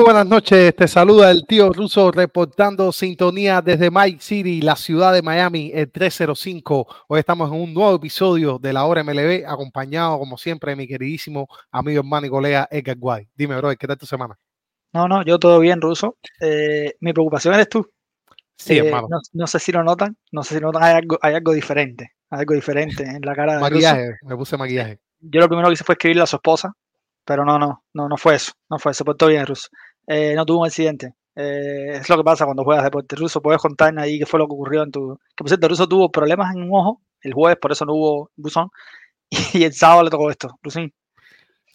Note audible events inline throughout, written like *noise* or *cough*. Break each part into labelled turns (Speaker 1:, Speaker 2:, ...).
Speaker 1: Muy buenas noches, te saluda el tío ruso reportando sintonía desde Mike City, la ciudad de Miami, el 305. Hoy estamos en un nuevo episodio de la hora MLB, acompañado como siempre de mi queridísimo amigo hermano y colega Edgar Guay. Dime, bro, ¿qué tal tu semana?
Speaker 2: No, no, yo todo bien, Ruso. Eh, mi preocupación eres tú.
Speaker 1: Sí,
Speaker 2: Eh,
Speaker 1: hermano.
Speaker 2: no, no sé si lo notan, no sé si notan, hay algo, hay algo diferente, hay algo diferente en la cara de Ruso.
Speaker 1: Maquillaje, me puse maquillaje.
Speaker 2: Yo lo primero que hice fue escribirle a su esposa, pero no, no, no, no fue eso, no fue eso, pues todo bien, Ruso. Eh, no tuvo un accidente. Eh, es lo que pasa cuando juegas deporte ruso. Puedes contarme ahí qué fue lo que ocurrió en tu. Que por cierto, Ruso tuvo problemas en un ojo el jueves, por eso no hubo buzón. *laughs* Y el sábado le tocó esto, Rusín.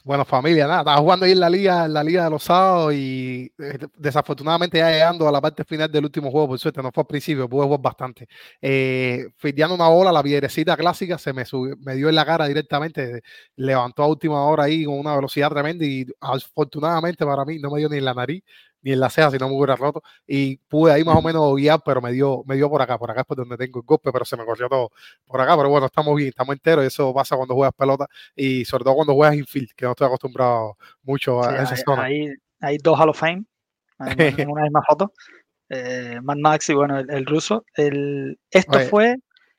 Speaker 1: Bueno, familia, nada, estaba jugando ahí en la liga, en la liga de los sábados y eh, desafortunadamente ya llegando a la parte final del último juego, por suerte, no fue al principio, pude jugar bastante. Eh, una bola, la piedrecita clásica se me subió, me dio en la cara directamente, levantó a última hora ahí con una velocidad tremenda y afortunadamente para mí no me dio ni en la nariz ni en la ceja, si no me hubiera roto. Y pude ahí más o menos guiar, pero me dio, me dio por acá, por acá es por donde tengo el golpe, pero se me corrió todo por acá. Pero bueno, estamos bien, estamos enteros y eso pasa cuando juegas pelota y sobre todo cuando juegas infield, que no estoy acostumbrado mucho a
Speaker 2: Sí,
Speaker 1: esa
Speaker 2: hay,
Speaker 1: zona.
Speaker 2: hay- hay dos Hall of Fame en, una *laughs* misma foto. Eh, Mad Max y bueno, el, el ruso. El, esto
Speaker 1: Oye.
Speaker 2: fue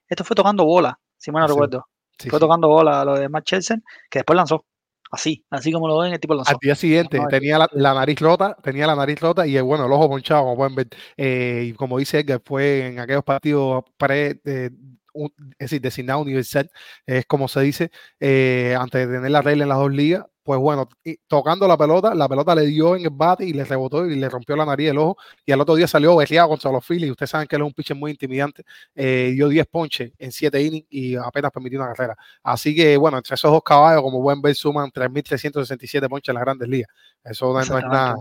Speaker 2: esto fue tocando bola, si mal no
Speaker 1: Sí,
Speaker 2: recuerdo.
Speaker 1: Sí,
Speaker 2: fue tocando bola lo de Matt Chelsea, que después lanzó. Así, así como lo ven, el tipo lanzó.
Speaker 1: Al día siguiente tenía la, la nariz rota, tenía la nariz rota y eh, bueno, el ojo ponchado, como pueden ver. Eh, y como dice Edgar, fue en aquellos partidos pre, eh, un- es decir, designado universal, es como se dice, eh, antes de tener la regla en las dos ligas. Pues bueno, y tocando la pelota, la pelota le dio en el bate y le rebotó y le rompió la nariz del ojo. Y al otro día salió berreado contra los Phillies. Ustedes saben que él es un pitcher muy intimidante. Eh, dio 10 ponches en 7 innings y apenas permitió una carrera. Así que, bueno, entre esos dos caballos, como pueden ver, suman 3.367 ponches en las grandes ligas. Eso no, es- no es nada.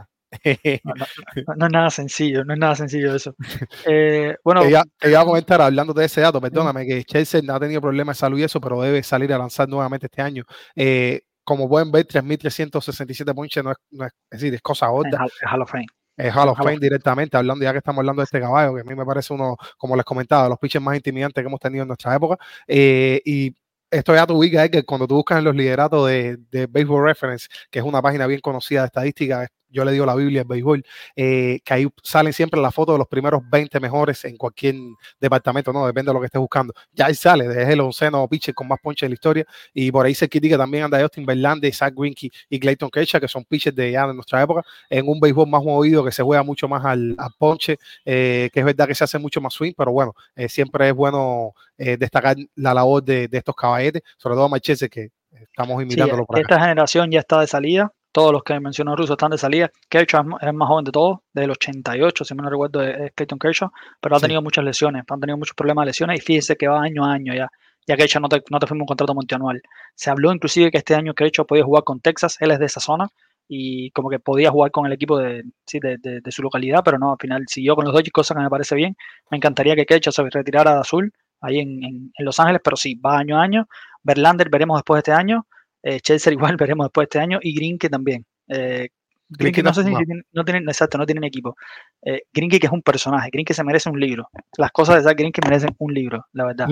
Speaker 2: No, no- no- no es nada sencillo, no es nada sencillo eso. *laughs* Eh, bueno,
Speaker 1: Te iba, te iba a comentar, hablando de ese dato, perdóname, que Chelsea no ha tenido problemas de salud y eso, pero debe salir a lanzar nuevamente este año. Eh, como pueden ver, 3.367 ponches no es, no es, es decir, es cosa gorda.
Speaker 2: En Hall of Fame.
Speaker 1: Es Hall of Fame directamente, hablando ya que estamos hablando de este caballo, que a mí me parece uno, como les comentaba, de los pitchers más intimidantes que hemos tenido en nuestra época. Eh, y esto ya te ubica, es que cuando tú buscas en los lideratos de, de Baseball Reference, que es una página bien conocida de estadística, yo le digo la Biblia del béisbol, eh, que ahí salen siempre las fotos de los primeros 20 mejores en cualquier departamento, ¿no? Depende de lo que estés buscando. Ya ahí sale, es el onceno pitcher con más ponches de la historia, y por ahí se critica también anda Justin Verlander, Zach Greinke y Clayton Kershaw, que son pitchers de ya de nuestra época, en un béisbol más movido, que se juega mucho más al, al ponche, eh, que es verdad que se hace mucho más swing, pero bueno, eh, siempre es bueno destacar la labor de, de estos caballetes, sobre todo Marchese, que estamos
Speaker 2: Sí,
Speaker 1: imitándolo por acá.
Speaker 2: esta generación ya está de salida. Todos los que mencionó Russo están de salida. Kershaw es, el más joven de todos, del 88, si me no recuerdo, es Clayton Kershaw, pero ha
Speaker 1: Sí.
Speaker 2: tenido muchas lesiones, han tenido muchos problemas de lesiones y fíjese que va año a año ya. Ya Kershaw no te, no te firma un contrato multianual. Se habló inclusive que este año Kershaw podía jugar con Texas, él es de esa zona y como que podía jugar con el equipo de, sí, de, de- de su localidad, pero no, al final siguió con los Dodgers, cosa que me parece bien. Me encantaría que Kershaw se retirara de azul ahí en, en- en Los Ángeles, pero sí, va año a año. Verlander veremos después de este año. Eh, Chelsea *laughs* igual veremos después de este año y Green que también. Eh, Green no, sé si tienen, no tienen, exacto, no tienen equipo. Eh, Green que es un personaje, Green que se merece un libro. Las cosas de Zach Green que merecen un libro, la verdad.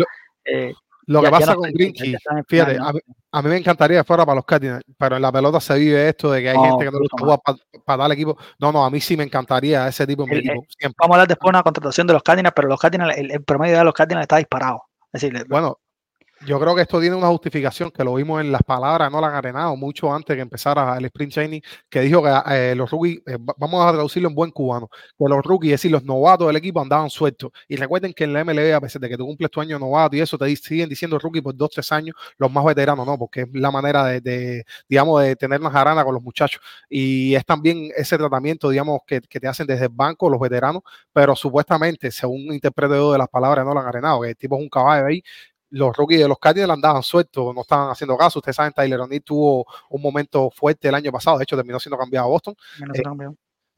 Speaker 1: eh, lo que pasa con Grinky, fíjate, a, mí, me encantaría fuera para los Cardinals, pero en la pelota se vive esto de que hay gente que no gusta jugar para dar equipo. No, no, a mí sí me encantaría ese tipo de equipo.
Speaker 2: Vamos a hablar después de una contratación de los Cardinals, pero los Cardinals, el, promedio de los Cardinals está disparado. Es decir,
Speaker 1: bueno, yo creo que esto tiene una justificación que lo vimos en las palabras, no la han arenado mucho antes que empezara el sprint training, que dijo que eh, los rookies, eh, vamos a traducirlo en buen cubano, que los rookies, es decir, los novatos del equipo andaban sueltos. Y recuerden que en la MLB, a pesar de que tú cumples tu año novato y eso, te siguen diciendo rookie por dos, tres años, los más veteranos no, porque es la manera de, digamos, de tener una jarana con los muchachos. Y es también ese tratamiento, digamos, que, te hacen desde el banco los veteranos, pero supuestamente, según interpreto de las palabras, no lo han arenado, que el tipo es un caballo ahí los rookies de los Cardinals andaban sueltos, no estaban haciendo caso. Ustedes saben, Tyler O'Neill tuvo un momento fuerte el año pasado, de hecho terminó siendo cambiado a Boston.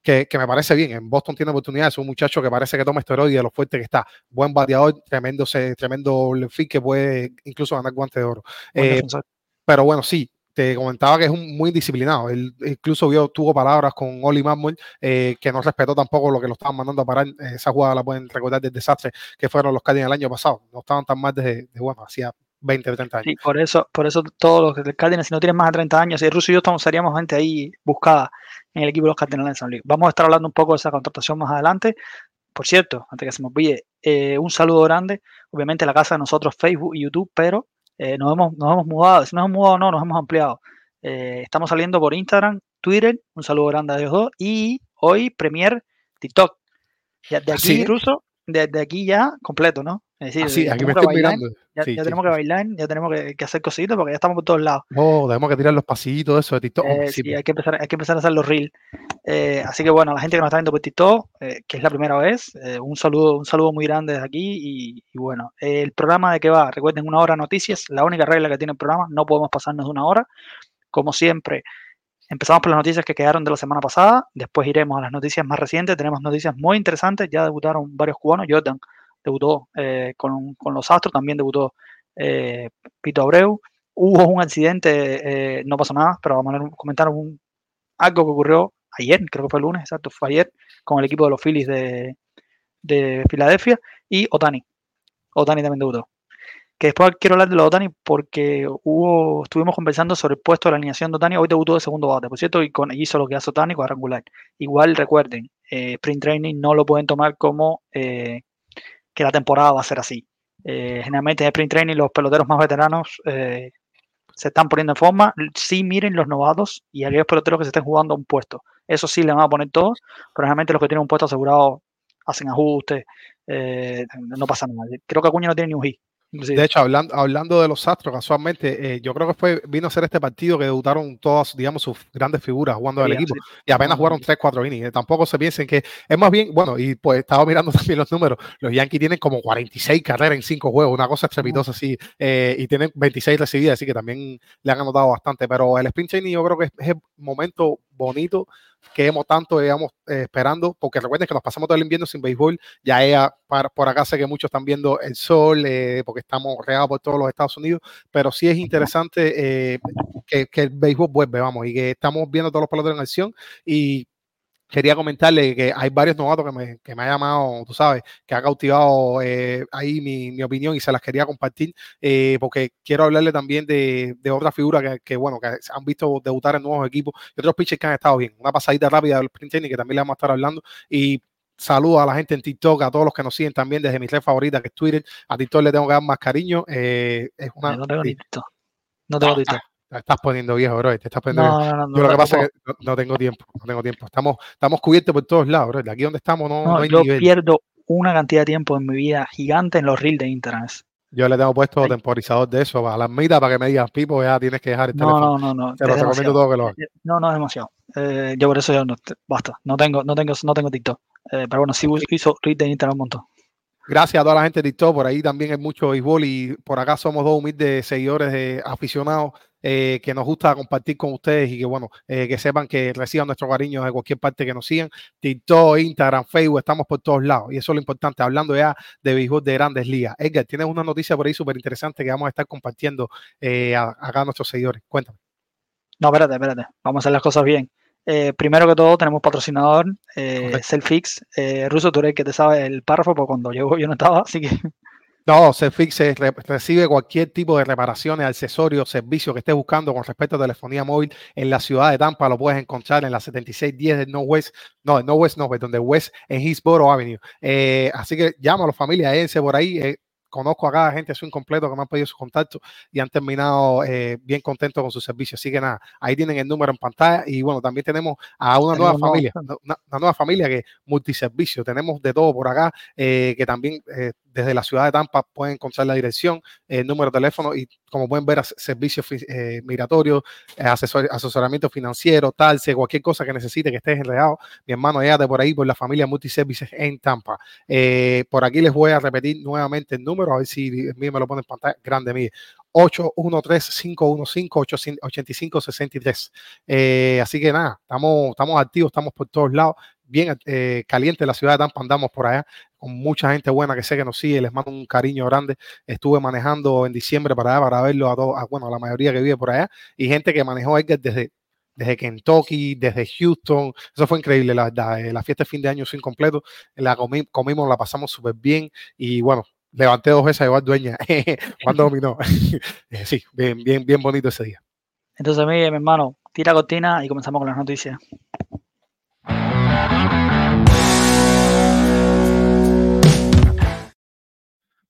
Speaker 1: Eh, que, me parece bien, en Boston tiene oportunidades, es un muchacho que parece que toma esteroides de lo fuerte que está, buen bateador, tremendo, tremendo fit que puede incluso ganar guante de oro. Eh, pero bueno, sí, te comentaba que es un, muy disciplinado. Él incluso vio, tuvo palabras con Oli Manuel eh, que no respetó tampoco lo que lo estaban mandando a parar. Eh, esa jugada la pueden recordar del desastre que fueron los Cardinals el año pasado. No estaban tan mal desde, de, bueno, hacía 20 o 30 años.
Speaker 2: Sí, por eso, por eso todos los Cardinals, si no tienen más de 30 años, y Russo y yo estamos, seríamos gente ahí buscada en el equipo de los Cardinals en San Luis. Vamos a estar hablando un poco de esa contratación más adelante. Por cierto, antes que se me olvide, eh, un saludo grande, obviamente la casa de nosotros, Facebook y YouTube, pero eh, nos, hemos, nos hemos mudado, si nos hemos mudado o no, nos hemos ampliado. Eh, estamos saliendo por Instagram, Twitter, un saludo grande a ellos dos, y hoy Premier TikTok. Ya, de aquí, Ruso, desde aquí ya completo, ¿no?
Speaker 1: Es decir, sí, aquí me estoy mirando.
Speaker 2: Ya, tenemos que bailar, ya tenemos que, hacer cositas porque ya estamos por todos lados.
Speaker 1: Oh, tenemos que tirar los pasillitos, eso de TikTok.
Speaker 2: Eh, sí, hay, que empezar, hay que empezar a hacer los reels. Eh, así que bueno, la gente que nos está viendo por TikTok, eh, que es la primera vez, un saludo un saludo muy grande desde aquí. Y, bueno, el programa de qué va, recuerden, una hora noticias, la única regla que tiene el programa, no podemos pasarnos de una hora. Como siempre, empezamos por las noticias que quedaron de la semana pasada, después iremos a las noticias más recientes, tenemos noticias muy interesantes, ya debutaron varios cubanos, Jordan debutó eh, con, los Astros, también debutó eh, Pito Abreu. Hubo un accidente, eh, no pasó nada, pero vamos a comentar un, algo que ocurrió ayer, creo que fue el lunes, exacto, fue ayer, con el equipo de los Phillies de, de Filadelfia y Otani. Otani también debutó. Que después quiero hablar de los Otani porque hubo, estuvimos conversando sobre el puesto de la alineación de Otani. Hoy debutó de segundo bate, por cierto, y con, hizo lo que hace Otani cuadrangular. Igual recuerden, sprint training no lo pueden tomar como que la temporada va a ser así. Eh, generalmente en sprint training los peloteros más veteranos eh, se están poniendo en forma. Sí miren los novatos y aquellos peloteros que se estén jugando un puesto. Eso sí le van a poner todos, pero generalmente los que tienen un puesto asegurado hacen ajustes, eh, no pasa nada. Creo que Acuña no tiene ni un hit.
Speaker 1: De hecho, hablando, hablando de los Astros, casualmente, eh, yo creo que fue vino a ser este partido que debutaron todas, digamos, sus grandes figuras jugando del equipo y apenas jugaron 3-4 innings. Tampoco se piensen que es más bien, bueno, y pues estaba *laughs* mirando también los números. Los Yankees tienen como 46 carreras en 5 juegos, una cosa estrepitosa así, eh, y tienen 26 recibidas, así que también le han anotado bastante. Pero el sprint training yo creo que es el momento bonito que hemos tanto digamos, eh, esperando, porque recuerden que nos pasamos todo el invierno sin béisbol, ya ella, por acá sé que muchos están viendo el sol, eh, porque estamos regados por todos los Estados Unidos, pero sí es interesante eh, que, que, el béisbol vuelve, vamos, y que estamos viendo todos los peloteros en acción y quería comentarle que hay varios novatos que me, que me ha llamado, tú sabes, que ha cautivado eh, ahí mi, mi, opinión y se las quería compartir, eh, porque quiero hablarle también de, de otra figura que, que, bueno, que han visto debutar en nuevos equipos y otros pitchers que han estado bien. Una pasadita rápida del sprint que también le vamos a estar hablando y saludo a la gente en TikTok, a todos los que nos siguen también desde mi red favorita que es Twitter. A TikTok le tengo que dar más cariño. Eh, es una,
Speaker 2: no tengo TikTok. No tengo TikTok.
Speaker 1: Te estás poniendo viejo, bro. Te estás poniendo no, viejo. No, no, Yo lo que pasa es que no, tengo tiempo. No tengo tiempo. Estamos, estamos cubiertos por todos lados, bro. De aquí donde estamos no, hay
Speaker 2: yo pierdo una cantidad de tiempo en mi vida gigante en los reels de internet.
Speaker 1: Yo le tengo puesto temporizador de eso a la mitad para que me digan, Pipo, ya tienes que dejar el teléfono.
Speaker 2: No, no, no.
Speaker 1: Te lo recomiendo todo que lo hagas.
Speaker 2: No, no, es demasiado. Eh, yo por eso ya no, basta. No tengo, no tengo, no tengo TikTok. Eh, pero bueno, sí hizo reels de internet un montón.
Speaker 1: Gracias a toda la gente de TikTok, por ahí también hay mucho béisbol y por acá somos dos humildes seguidores de aficionados eh, que nos gusta compartir con ustedes y que bueno, eh, que sepan que reciban nuestro cariño de cualquier parte que nos sigan. TikTok, Instagram, Facebook, estamos por todos lados. Y eso es lo importante, hablando ya de béisbol de grandes ligas. Edgar, tienes una noticia por ahí súper interesante que vamos a estar compartiendo eh, acá a nuestros seguidores. Cuéntame.
Speaker 2: No, espérate, espérate. Vamos a hacer las cosas bien. Eh, primero que todo, tenemos patrocinador, eh, Selfix. Eh, Ruso, tú eres el que te sabe el párrafo, porque cuando llegó yo no estaba, *laughs* así que.
Speaker 1: No, Selfix recibe cualquier tipo de reparaciones, accesorios, servicios que estés buscando con respecto a telefonía móvil en la ciudad de Tampa. Lo puedes encontrar en la 7610 del Northwest, no, del Northwest no, donde West en Hillsborough Avenue. Eh, así que llámalo, familia, ese por ahí. Conozco a cada gente su incompleto que me han pedido su contacto y han terminado eh, bien contentos con su servicio. Así que nada, ahí tienen el número en pantalla y bueno, también tenemos a una nueva familia, una, nueva familia que multiservicio. Tenemos de todo por acá, eh, que también eh, desde la ciudad de Tampa pueden encontrar la dirección, el número de teléfono y como pueden ver, servicios migratorios, asesoramiento financiero, tal, cualquier cosa que necesite que estés enredado. Mi hermano, de por ahí por la familia Multiservices en Tampa. por aquí les voy a repetir nuevamente el número a ver si mí me lo pone en pantalla grande mí. 813-515-8563. Eh, así que nada, estamos, estamos activos, estamos por todos lados, bien eh, caliente la ciudad de Tampa, andamos por allá con mucha gente buena que sé que nos sigue, les mando un cariño grande. Estuve manejando en diciembre para allá, para verlo a, todos, bueno, a la mayoría que vive por allá, y gente que manejó Edgar desde, desde Kentucky, desde Houston. Eso fue increíble, la verdad. Eh, la fiesta de fin de año sin completo, la comimos, la pasamos súper bien y bueno, levanté dos veces a igual dueña *laughs* cuando *laughs* dominó. *laughs* Eh, sí, bien, bien, bien bonito ese día.
Speaker 2: Entonces, mi, mi hermano, tira cortina y comenzamos con las noticias.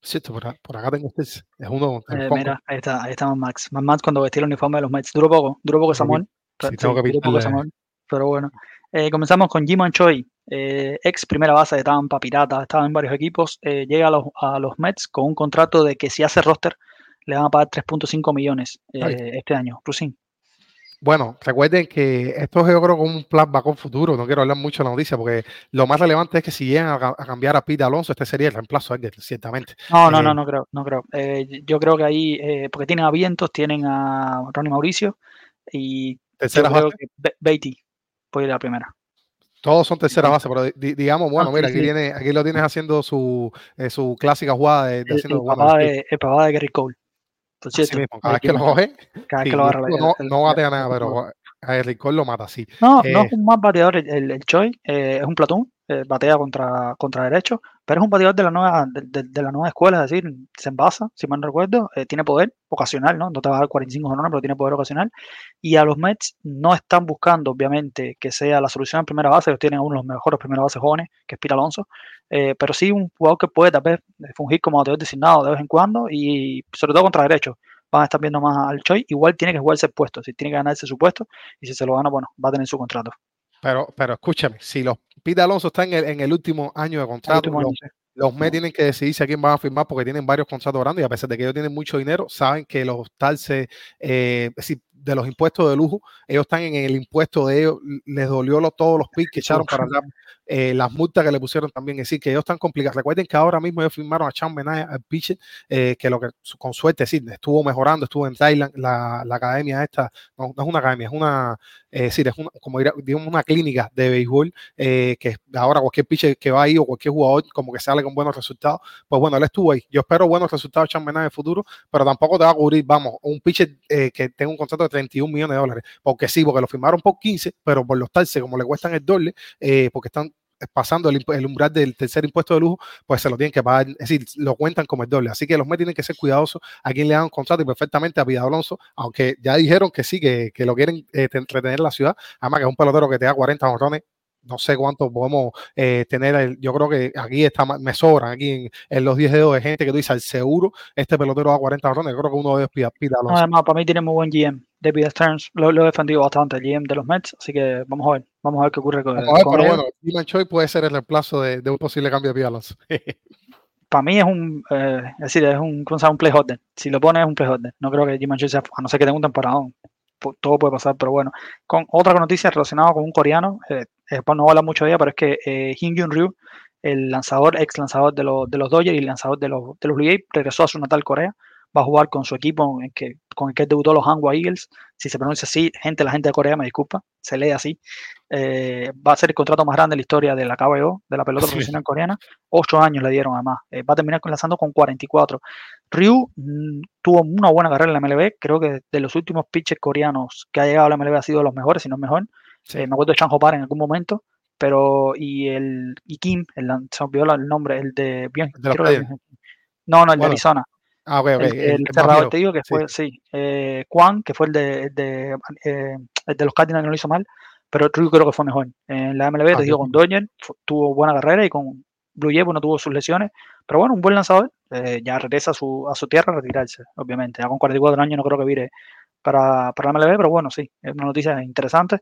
Speaker 1: Cierto, por, por, acá tengo este, es uno.
Speaker 2: Eh, mira, ahí está, ahí está Max. Más Max cuando vestía el uniforme de los Mets. Duró poco, duró poco Samuel.
Speaker 1: Sí, tengo que poco
Speaker 2: Samuel, pero bueno. Eh, comenzamos con Jimon Choi, eh, ex primera base de Tampa, Pirata, estaba en varios equipos, llega a los, a los, Mets con un contrato de que si hace roster le van a pagar 3.5 millones este año. Rusin.
Speaker 1: Bueno, recuerden que esto es yo creo como un plan con futuro, no quiero hablar mucho de la noticia porque lo más relevante es que si llegan a, cambiar a Pete Alonso, este sería el reemplazo de ciertamente.
Speaker 2: No, no, no, no creo, no creo. yo creo que ahí, porque tienen a Vientos, tienen a Ronnie Mauricio y
Speaker 1: tercera
Speaker 2: creo que Beatty puede ir a la primera.
Speaker 1: Todos son tercera base, pero digamos, bueno, mira, aquí, Viene, aquí lo tienes haciendo su, eh, su clásica jugada de,
Speaker 2: el, haciendo, el, papá de, el papá de Gary Cole.
Speaker 1: Cada vez que lo coge,
Speaker 2: cada vez que lo agarra.
Speaker 1: No, no batea nada, *laughs* pero a Cole lo mata, sí.
Speaker 2: No, no es un más bateador el, el Choi, eh, es un platón, eh, batea contra, contra derecho, pero es un bateador de la nueva, de, la nueva escuela, es decir, se envasa, si mal no recuerdo, eh, tiene poder ocasional, ¿no? No te va a dar 45 jornadas, pero tiene poder ocasional. Y a los Mets no están buscando, obviamente, que sea la solución en primera base, ellos tienen uno de los mejores primeras bases jóvenes, que es Pira Alonso, eh, pero sí un jugador que puede tal vez fungir como bateador designado de vez en cuando y sobre todo contra derecho van a estar viendo más al Choi, igual tiene que jugarse el puesto, si tiene que ganarse su puesto, y si se lo gana, bueno, va a tener su contrato.
Speaker 1: Pero, pero escúchame, si los Pete Alonso está en el, en el último año de contrato, los, Mets tienen que decidirse a quién van a firmar porque tienen varios contratos grandes y a pesar de que ellos tienen mucho dinero, saben que los talces eh, de los impuestos de lujo, ellos están en el impuesto de ellos, les dolió todos los picks que echaron para dar eh, las multas que le pusieron también, es decir, que ellos están complicados. Recuerden que ahora mismo ellos firmaron a Chan Benaya, al pitcher, eh, que lo que con suerte sí, estuvo mejorando, estuvo en Thailand, la, la academia esta, no, no, es una academia, es una, es decir, es una, como digamos una clínica de béisbol, eh, que ahora cualquier pitcher que va ahí o cualquier jugador como que sale con buenos resultados, pues bueno, él estuvo ahí. Yo espero buenos resultados de Chan Benaya en el futuro, pero tampoco te va a cubrir, vamos, un pitcher que tenga un contrato de 31 millones de dólares, porque sí, porque lo firmaron por 15, pero por los talces, como le cuestan el doble, porque están pasando el, umbral del tercer impuesto de lujo, pues se lo tienen que pagar, es decir, lo cuentan como el doble. Así que los Mets tienen que ser cuidadosos a quien le dan un contrato y perfectamente a Pida Alonso, aunque ya dijeron que sí, que, que lo quieren eh, retener en la ciudad. Además que es un pelotero que te da 40 honrones no sé cuánto podemos eh, tener. yo creo que aquí está, me sobran aquí en, los 10 dedos de gente que tú dices, al seguro, este pelotero da 40 honrones. Yo creo que uno de ellos pida, pida
Speaker 2: Alonso. Además, para mí tiene muy buen GM. David Stearns lo, lo, he defendido bastante, el GM de los Mets, así que vamos a ver, vamos a ver qué ocurre con,
Speaker 1: vamos a ver, pero bueno, Dylan Choi puede ser el reemplazo de, de un posible cambio de Alonso. *laughs*
Speaker 2: para mí es un, eh, es decir, es un, un play Si lo pones es un play No creo que Jim sea, a no ser que tenga un temporada, todo puede pasar, pero bueno. Con otra noticia relacionada con un coreano, eh, eh no voy a hablar mucho de ella, pero es que eh, Hyun Jun Ryu, el lanzador, ex lanzador de, los, de los Dodgers y lanzador de los, de los Blue Jays, regresó a su natal Corea va a jugar con su equipo en que, con el que debutó los Hanwha Eagles. Si se pronuncia así, gente, la gente de Corea me disculpa, se lee así. Eh, va a ser el contrato más grande de la historia de la KBO, de la pelota *laughs* profesional coreana. Ocho años le dieron además. Eh, va a terminar lanzando con 44. Ryu mm, tuvo una buena carrera en la MLB. Creo que de los últimos pitchers coreanos que ha llegado a la MLB ha sido de los mejores, si no mejor.
Speaker 1: Sí.
Speaker 2: Eh, me acuerdo de Chan Hopar en algún momento, pero y el y Kim, el, se me olvidó el nombre, el de bien,
Speaker 1: de Players.
Speaker 2: no, no, el de
Speaker 1: Bueno,
Speaker 2: Arizona.
Speaker 1: Ah, ok, ok.
Speaker 2: el,
Speaker 1: el-
Speaker 2: el cerrador te digo que
Speaker 1: Sí.
Speaker 2: fue, sí, eh, Juan, que fue el de, el de, eh, el de los Cardinals no lo hizo mal, pero Drew creo que fue mejor. En la MLB,
Speaker 1: Ah,
Speaker 2: te digo,
Speaker 1: sí.
Speaker 2: con Dodger tuvo buena carrera y con Blue Jay no tuvo sus lesiones, pero bueno, un buen lanzador, eh, ya regresa a su, a su tierra a retirarse, obviamente. Ya con 44 años no creo que vire para, para la MLB, pero bueno, sí, es una noticia interesante.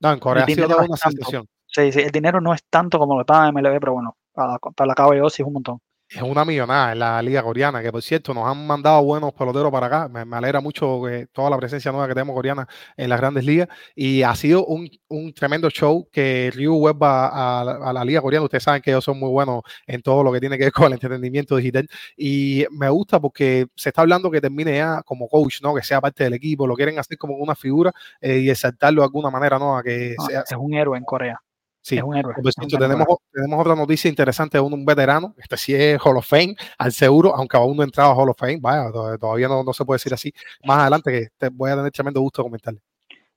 Speaker 1: No, en Corea ha sido toda una sensación.
Speaker 2: Sí, sí, el dinero no es tanto como lo paga MLB, pero bueno, para, para la KBO sí es un montón.
Speaker 1: Es una millonada en la liga coreana, que por cierto nos han mandado buenos peloteros para acá. Me, me alegra mucho que toda la presencia nueva que tenemos coreana en las grandes ligas. Y ha sido un, un tremendo show que Ryu Web va a, a la liga coreana. Ustedes saben que ellos son muy buenos en todo lo que tiene que ver *laughs* con el entretenimiento digital. Y me gusta porque se está hablando que termine ya como coach, ¿no? Que sea parte del equipo. Lo quieren hacer como una figura eh, y exaltarlo de alguna manera, ¿no? A que
Speaker 2: No,
Speaker 1: sea,
Speaker 2: es un héroe en Corea.
Speaker 1: Sí,
Speaker 2: Es un héroe.
Speaker 1: por
Speaker 2: un
Speaker 1: tenemos, tenemos otra noticia interesante de un, un veterano, este sí es Hall of Fame, al seguro, aunque aún no ha entrado a Hall of Fame, vaya, to- todavía no, no se puede decir así. Más adelante, que te voy a tener tremendo gusto de comentarle.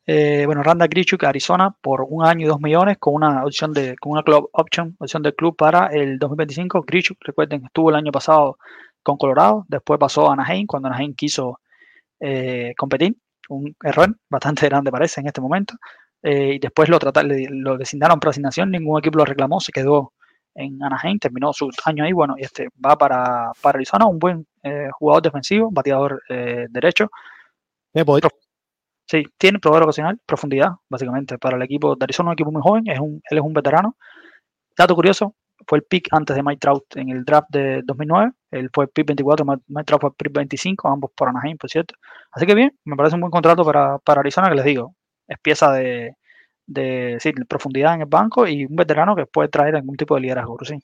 Speaker 2: Eh, bueno, Randa Grichuk, Arizona, por un año y dos millones, con una opción de, con una club option, opción del club para el 2025. Grichuk, recuerden, estuvo el año pasado con Colorado, después pasó a Anaheim cuando Anaheim quiso eh, competir, un error bastante *laughs* grande parece en este momento. Eh, y después lo trataron, lo designaron para asignación, ningún equipo lo reclamó, se quedó en Anaheim, terminó su año ahí, bueno, y este va para, para Arizona, un buen eh, jugador defensivo, bateador eh, derecho,
Speaker 1: pues,
Speaker 2: Sí, tiene proveedor ocasional, profundidad, básicamente, para el equipo de Arizona, un equipo muy joven, es un, él es un veterano. Dato curioso, fue el pick antes de Mike Trout en el draft de 2009, él fue el pick 24, Mike Mike Trout fue el pick 25, ambos por Anaheim, por cierto. Así que bien, me parece un buen contrato para, para Arizona, que les digo, es pieza de, de, sí, profundidad en el banco y un veterano que puede traer algún tipo de liderazgo, sí.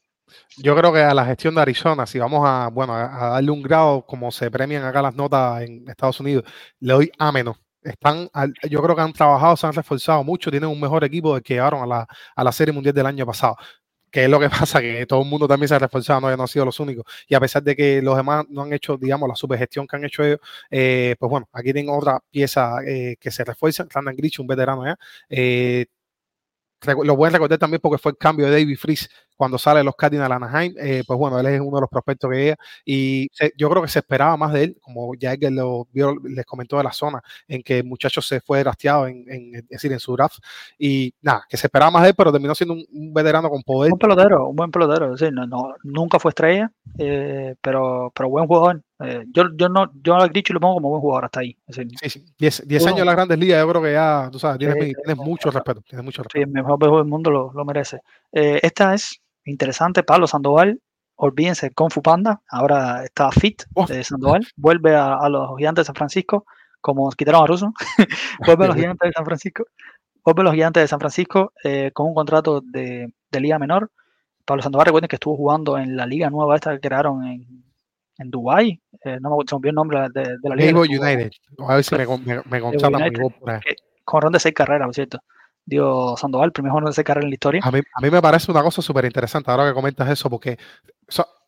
Speaker 1: yo creo que a la gestión de Arizona, si vamos a, bueno, a, darle un grado como se premian acá las notas en Estados Unidos, le doy A menos. Están, yo creo que han trabajado, se han reforzado mucho, tienen un mejor equipo del que llevaron a la, a la Serie Mundial del año pasado. Que es lo que pasa, que todo el mundo también se ha reforzado, no, no han sido los únicos. Y a pesar de que los demás no han hecho, digamos, la supergestión que han hecho ellos, eh, pues bueno, aquí tienen otra pieza eh, que se refuerza, Randan Grich, un veterano ya. Eh, lo a recordar también porque fue el cambio de David Freeze cuando sale los Cardinals Anaheim, eh, pues bueno, él es uno de los prospectos que llega y se- yo creo que se esperaba más de él, como ya Edgar lo vio, les comentó de la zona en que el muchacho se fue drafteado en, en- es decir, en su draft y nada, que se esperaba más de él, pero terminó siendo un, un veterano con poder.
Speaker 2: Un pelotero, un buen pelotero, sí, no, no, nunca fue estrella, eh, pero, pero buen jugador. Eh, yo, yo no, yo a Grichu lo pongo como buen jugador hasta ahí. Decir,
Speaker 1: Sí, sí, 10 10
Speaker 2: Uno-
Speaker 1: años en las grandes ligas, yo creo que ya, tú sabes, tienes,
Speaker 2: Sí, sí,
Speaker 1: tienes
Speaker 2: sí,
Speaker 1: mucho
Speaker 2: sí.
Speaker 1: respeto, tienes mucho
Speaker 2: Sí,
Speaker 1: respeto.
Speaker 2: el mejor béisbol del mundo lo, lo merece. Esta es interesante, Pablo Sandoval. Olvídense Kung Fu Panda, ahora está fit
Speaker 1: Oh.
Speaker 2: de Sandoval. Vuelve a, a los gigantes de San Francisco, como quitaron a Russo. *laughs* vuelve a los *laughs* gigantes de San Francisco. Vuelve a los gigantes de San Francisco eh, con un contrato de, de liga menor. Pablo Sandoval, recuerden que estuvo jugando en la liga nueva esta que crearon en, en Dubái. Eh, no me se me olvidó el nombre de, de la liga.
Speaker 1: United, a ver si me, me, me.
Speaker 2: Con ron de seis carreras, por cierto. Dio Sandoval, primer ron de seis carreras en la historia.
Speaker 1: A mí, a mí me parece una cosa súper interesante ahora que comentas eso, porque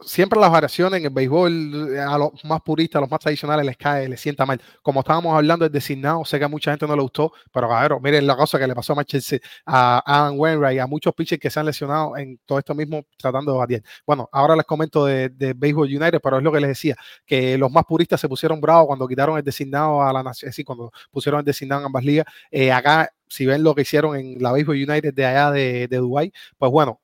Speaker 1: siempre las variaciones en el béisbol eh, a los más puristas, a los más tradicionales les cae, les sienta mal. Como estábamos hablando del designado, sé que a mucha gente no le gustó, pero cabrón, miren la cosa que le pasó a Manchester, a Adam Wainwright, a muchos pitchers que se han lesionado en todo esto mismo tratando de batir. Bueno, ahora les comento de, de Baseball United, pero es lo que les decía, que los más puristas se pusieron bravos cuando quitaron el designado a la nación, es decir, cuando pusieron el designado en ambas ligas. Eh, acá, si ven lo que hicieron en la Baseball United de allá de, de Dubái, pues bueno,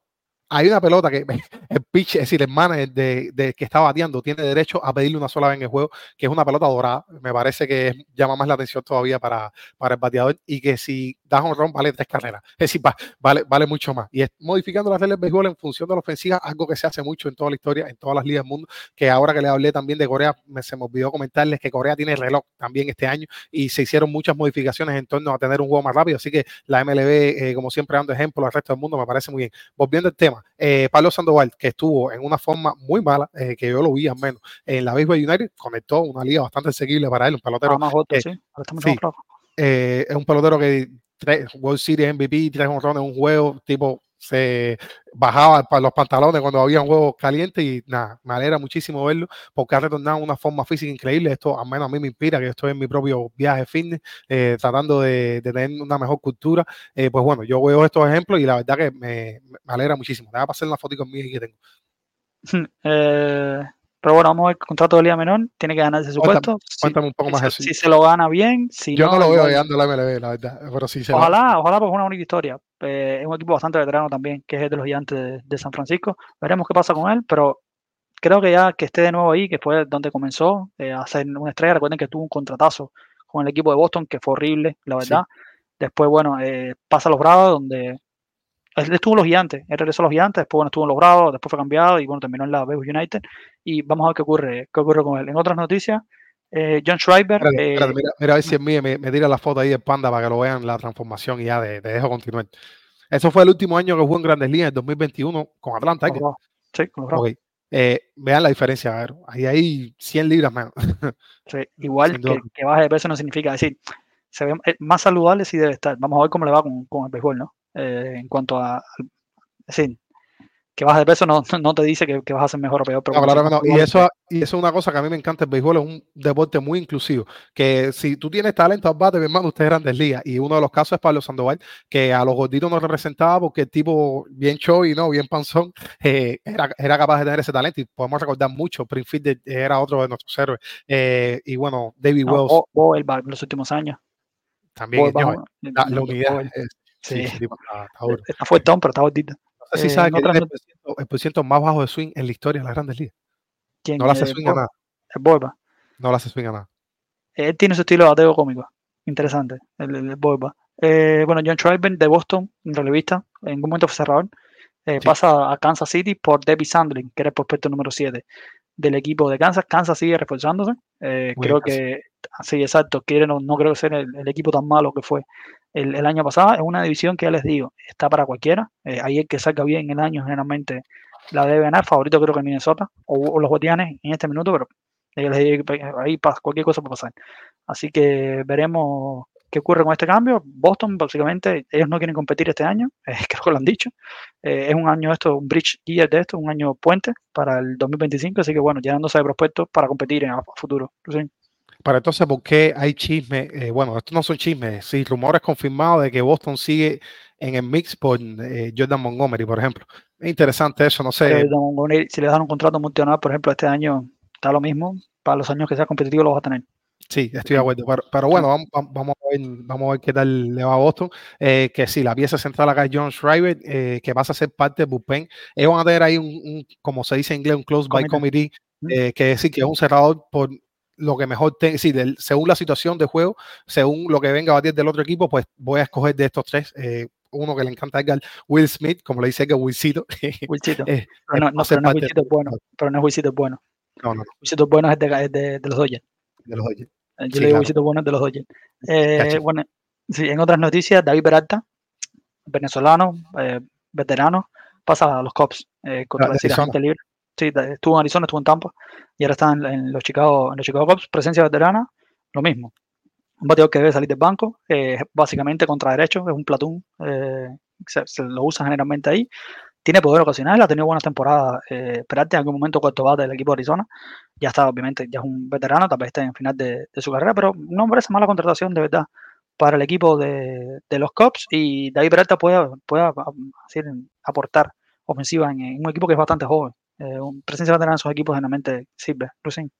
Speaker 1: hay una pelota que *laughs* el pitch, es decir, el manager de, que está bateando tiene derecho a pedirle una sola vez en el juego, que es una pelota dorada. Me parece que llama más la atención todavía para, para el bateador y que si das un ron vale tres carreras. Es decir, va- vale, vale mucho más. Y es modificando las reglas del béisbol en función de la ofensiva, algo que se hace mucho en toda la historia, en todas las ligas del mundo, que ahora que le hablé también de Corea, me, se me olvidó comentarles que Corea tiene reloj también este año y se hicieron muchas modificaciones en torno a tener un juego más rápido. Así que la MLB, eh, como siempre, dando ejemplo al resto del mundo, me parece muy bien. Volviendo al tema, eh, Pablo Sandoval, que estuvo en una forma muy mala, eh, que yo lo vi al menos en la Baseball United, conectó una liga bastante seguible para él, un pelotero,
Speaker 2: más sí. Ahora
Speaker 1: sí. eh, es un pelotero que tres World Series MVP, tres honrones en un juego, tipo se bajaba para los pantalones cuando había un juego caliente y nada, me alegra muchísimo verlo porque ha retornado una forma física increíble. Esto al menos a mí me inspira, que yo estoy en mi propio viaje fitness, eh, tratando de, tener una mejor cultura. Eh, pues bueno, yo veo estos ejemplos y la verdad que me, me alegra muchísimo. Te voy a pasar una foto conmigo que tengo. *laughs*
Speaker 2: Eh, pero bueno, vamos a ver el contrato de Liga Menor, tiene que ganarse su puesto.
Speaker 1: Cuéntame un poco más
Speaker 2: si,
Speaker 1: eso.
Speaker 2: Si se lo gana bien, si
Speaker 1: Yo no, lo veo llegando a la MLB, la verdad. Pero sí se
Speaker 2: Ojalá, ojalá porque es una única historia. Eh, es un equipo bastante veterano también, que es el de los gigantes de, de San Francisco. Veremos qué pasa con él, pero creo que ya que esté de nuevo ahí, que fue donde comenzó eh, a ser una estrella. Recuerden que tuvo un contratazo con el equipo de Boston, que fue horrible, la
Speaker 1: Sí.
Speaker 2: verdad. Después, bueno, eh, pasa a los Bravos, donde él estuvo en los gigantes, él regresó a los gigantes, después bueno, estuvo en los Bravos, después fue cambiado y bueno, terminó en la Vegas United. Y vamos a ver qué ocurre, qué ocurre con él. En otras noticias, eh, John Schreiber.
Speaker 1: Espérate,
Speaker 2: eh,
Speaker 1: mira, mira a ver si es mía, me, me tira la foto ahí del panda para que lo vean la transformación y ya te, te dejo continuar. Eso fue el último año que jugó en Grandes Ligas, en 2021, con Atlanta.
Speaker 2: con Bravos. Sí, con los Bravos.
Speaker 1: Ok. Eh, vean la diferencia, a ver, ahí hay 100 libras menos. *laughs*
Speaker 2: Sí, igual que, que baje de peso no significa decir, se ve eh, más saludable sí debe estar. Vamos a ver cómo le va con, con el béisbol, ¿no? Eh, en cuanto a, es decir, que baje de peso no, *laughs* no te dice que, que vas a ser mejor o peor, pero
Speaker 1: No, claro no. Y eso, y eso es una cosa que a mí me encanta. El béisbol es un deporte muy inclusivo. Que si tú tienes talento al bate, mi hermano, usted es grandes ligas. Y uno de los casos es Pablo Sandoval, que a los gorditos no representaba porque el tipo bien show y no, bien panzón, eh, era, era capaz de tener ese talento. Y podemos recordar mucho. Prince Fielder era otro de nuestros héroes. Eh, y bueno, David
Speaker 2: No,
Speaker 1: Wells
Speaker 2: Bo, el ba- los últimos años.
Speaker 1: también. Yo, la, la unidad. Es- sí,
Speaker 2: sí.
Speaker 1: tipo *laughs* está- está duro.
Speaker 2: Está fuertón, pero está gordito.
Speaker 1: No sé si
Speaker 2: Eh,
Speaker 1: sabes
Speaker 2: en
Speaker 1: que
Speaker 2: otras
Speaker 1: el
Speaker 2: not-
Speaker 1: por ciento- el por ciento más bajo de swing en la historia de las grandes ligas.
Speaker 2: ¿Quién?
Speaker 1: No le hace swing a nada.
Speaker 2: el Borba.
Speaker 1: No le hace swing a nada.
Speaker 2: Él tiene su estilo de bateo cómico. Interesante, el, el Borba. Eh, bueno, John Schreiber de Boston, un relevista, en un momento fue cerrador. eh,
Speaker 1: Sí.
Speaker 2: Pasa a Kansas City por Debbie Sandlin, que era el prospecto número 7 del equipo de Kansas. Kansas sigue reforzándose. eh, creo que, sí, exacto, quiere, no, no creo que sea el, el equipo tan malo que fue el, el año pasado. Es una división que ya les digo, está para cualquiera. eh, ahí el que salga bien el año generalmente la debe ganar. Favorito creo que Minnesota o, o los Guardianes en este minuto, pero que ahí pasa, cualquier cosa puede pasar. Así que veremos qué ocurre con este cambio. Boston, básicamente, ellos no quieren competir este año, *laughs* eh, creo que lo han dicho. Eh, es un año esto, un bridge year de esto, un año puente para el 2025, así que bueno, llenándose de prospectos para competir en a futuro. Sí.
Speaker 1: Pero entonces, ¿por qué hay chismes? Eh, bueno, estos no son chismes, sí, rumores confirmados de que Boston sigue en el mix por eh, Jordan Montgomery, por ejemplo. Es interesante eso, no sé.
Speaker 2: De Montgomery, si le dan un contrato multinacional, por ejemplo, este año está lo mismo. Para los años que sea competitivo lo vas a tener.
Speaker 1: Sí, estoy de acuerdo. Pero, pero bueno, vamos, a ver, vamos a ver qué tal le va a Boston. Eh, que sí, la pieza central acá es John Schreiber, eh, que pasa a ser parte del bullpen. Ellos van a tener ahí un, un, como se dice en inglés, un close by
Speaker 2: Committee.
Speaker 1: eh, que decir que es un cerrador por lo que mejor tenga, sí, del- según la situación de juego, según lo que venga a batir del otro equipo, pues voy a escoger de estos tres. eh, uno que le encanta a Edgar, Will Smith, como le dice Edgar, Willcito. *laughs*
Speaker 2: Wilcito.
Speaker 1: Eh,
Speaker 2: pero no, no, pero no es es bueno. Pero no es Wilcito es bueno.
Speaker 1: no, no,
Speaker 2: es bueno es de, es de, de los Dodgers.
Speaker 1: De los Dodgers.
Speaker 2: Eh, Yo
Speaker 1: Sí,
Speaker 2: le digo
Speaker 1: claro.
Speaker 2: Luisito Bueno de los Dodgers. Eh, bueno, sí, en otras noticias, David Peralta, venezolano, eh, veterano, pasa a los Cubs eh, contra
Speaker 1: Ah,
Speaker 2: agente libre. Sí, estuvo en Arizona, estuvo en Tampa y ahora está en, en los Chicago, en los Chicago Cubs. Presencia veterana, lo mismo. Un bateador que debe salir del banco, eh, básicamente contra derecho, es un platón, eh, se, se lo usa generalmente ahí. Tiene poder ocasional, ha tenido buenas temporadas. Eh, Peralta en algún momento cuarto bate del equipo de Arizona. Ya está, obviamente, ya es un veterano, tal vez esté en final de, su carrera, pero no me parece mala contratación de verdad para el equipo de, de los Cubs y David Peralta puede, puede a- así, aportar ofensiva en, en un equipo que es bastante joven. Eh, un presencia veterana en sus equipos generalmente sirve. Lucín.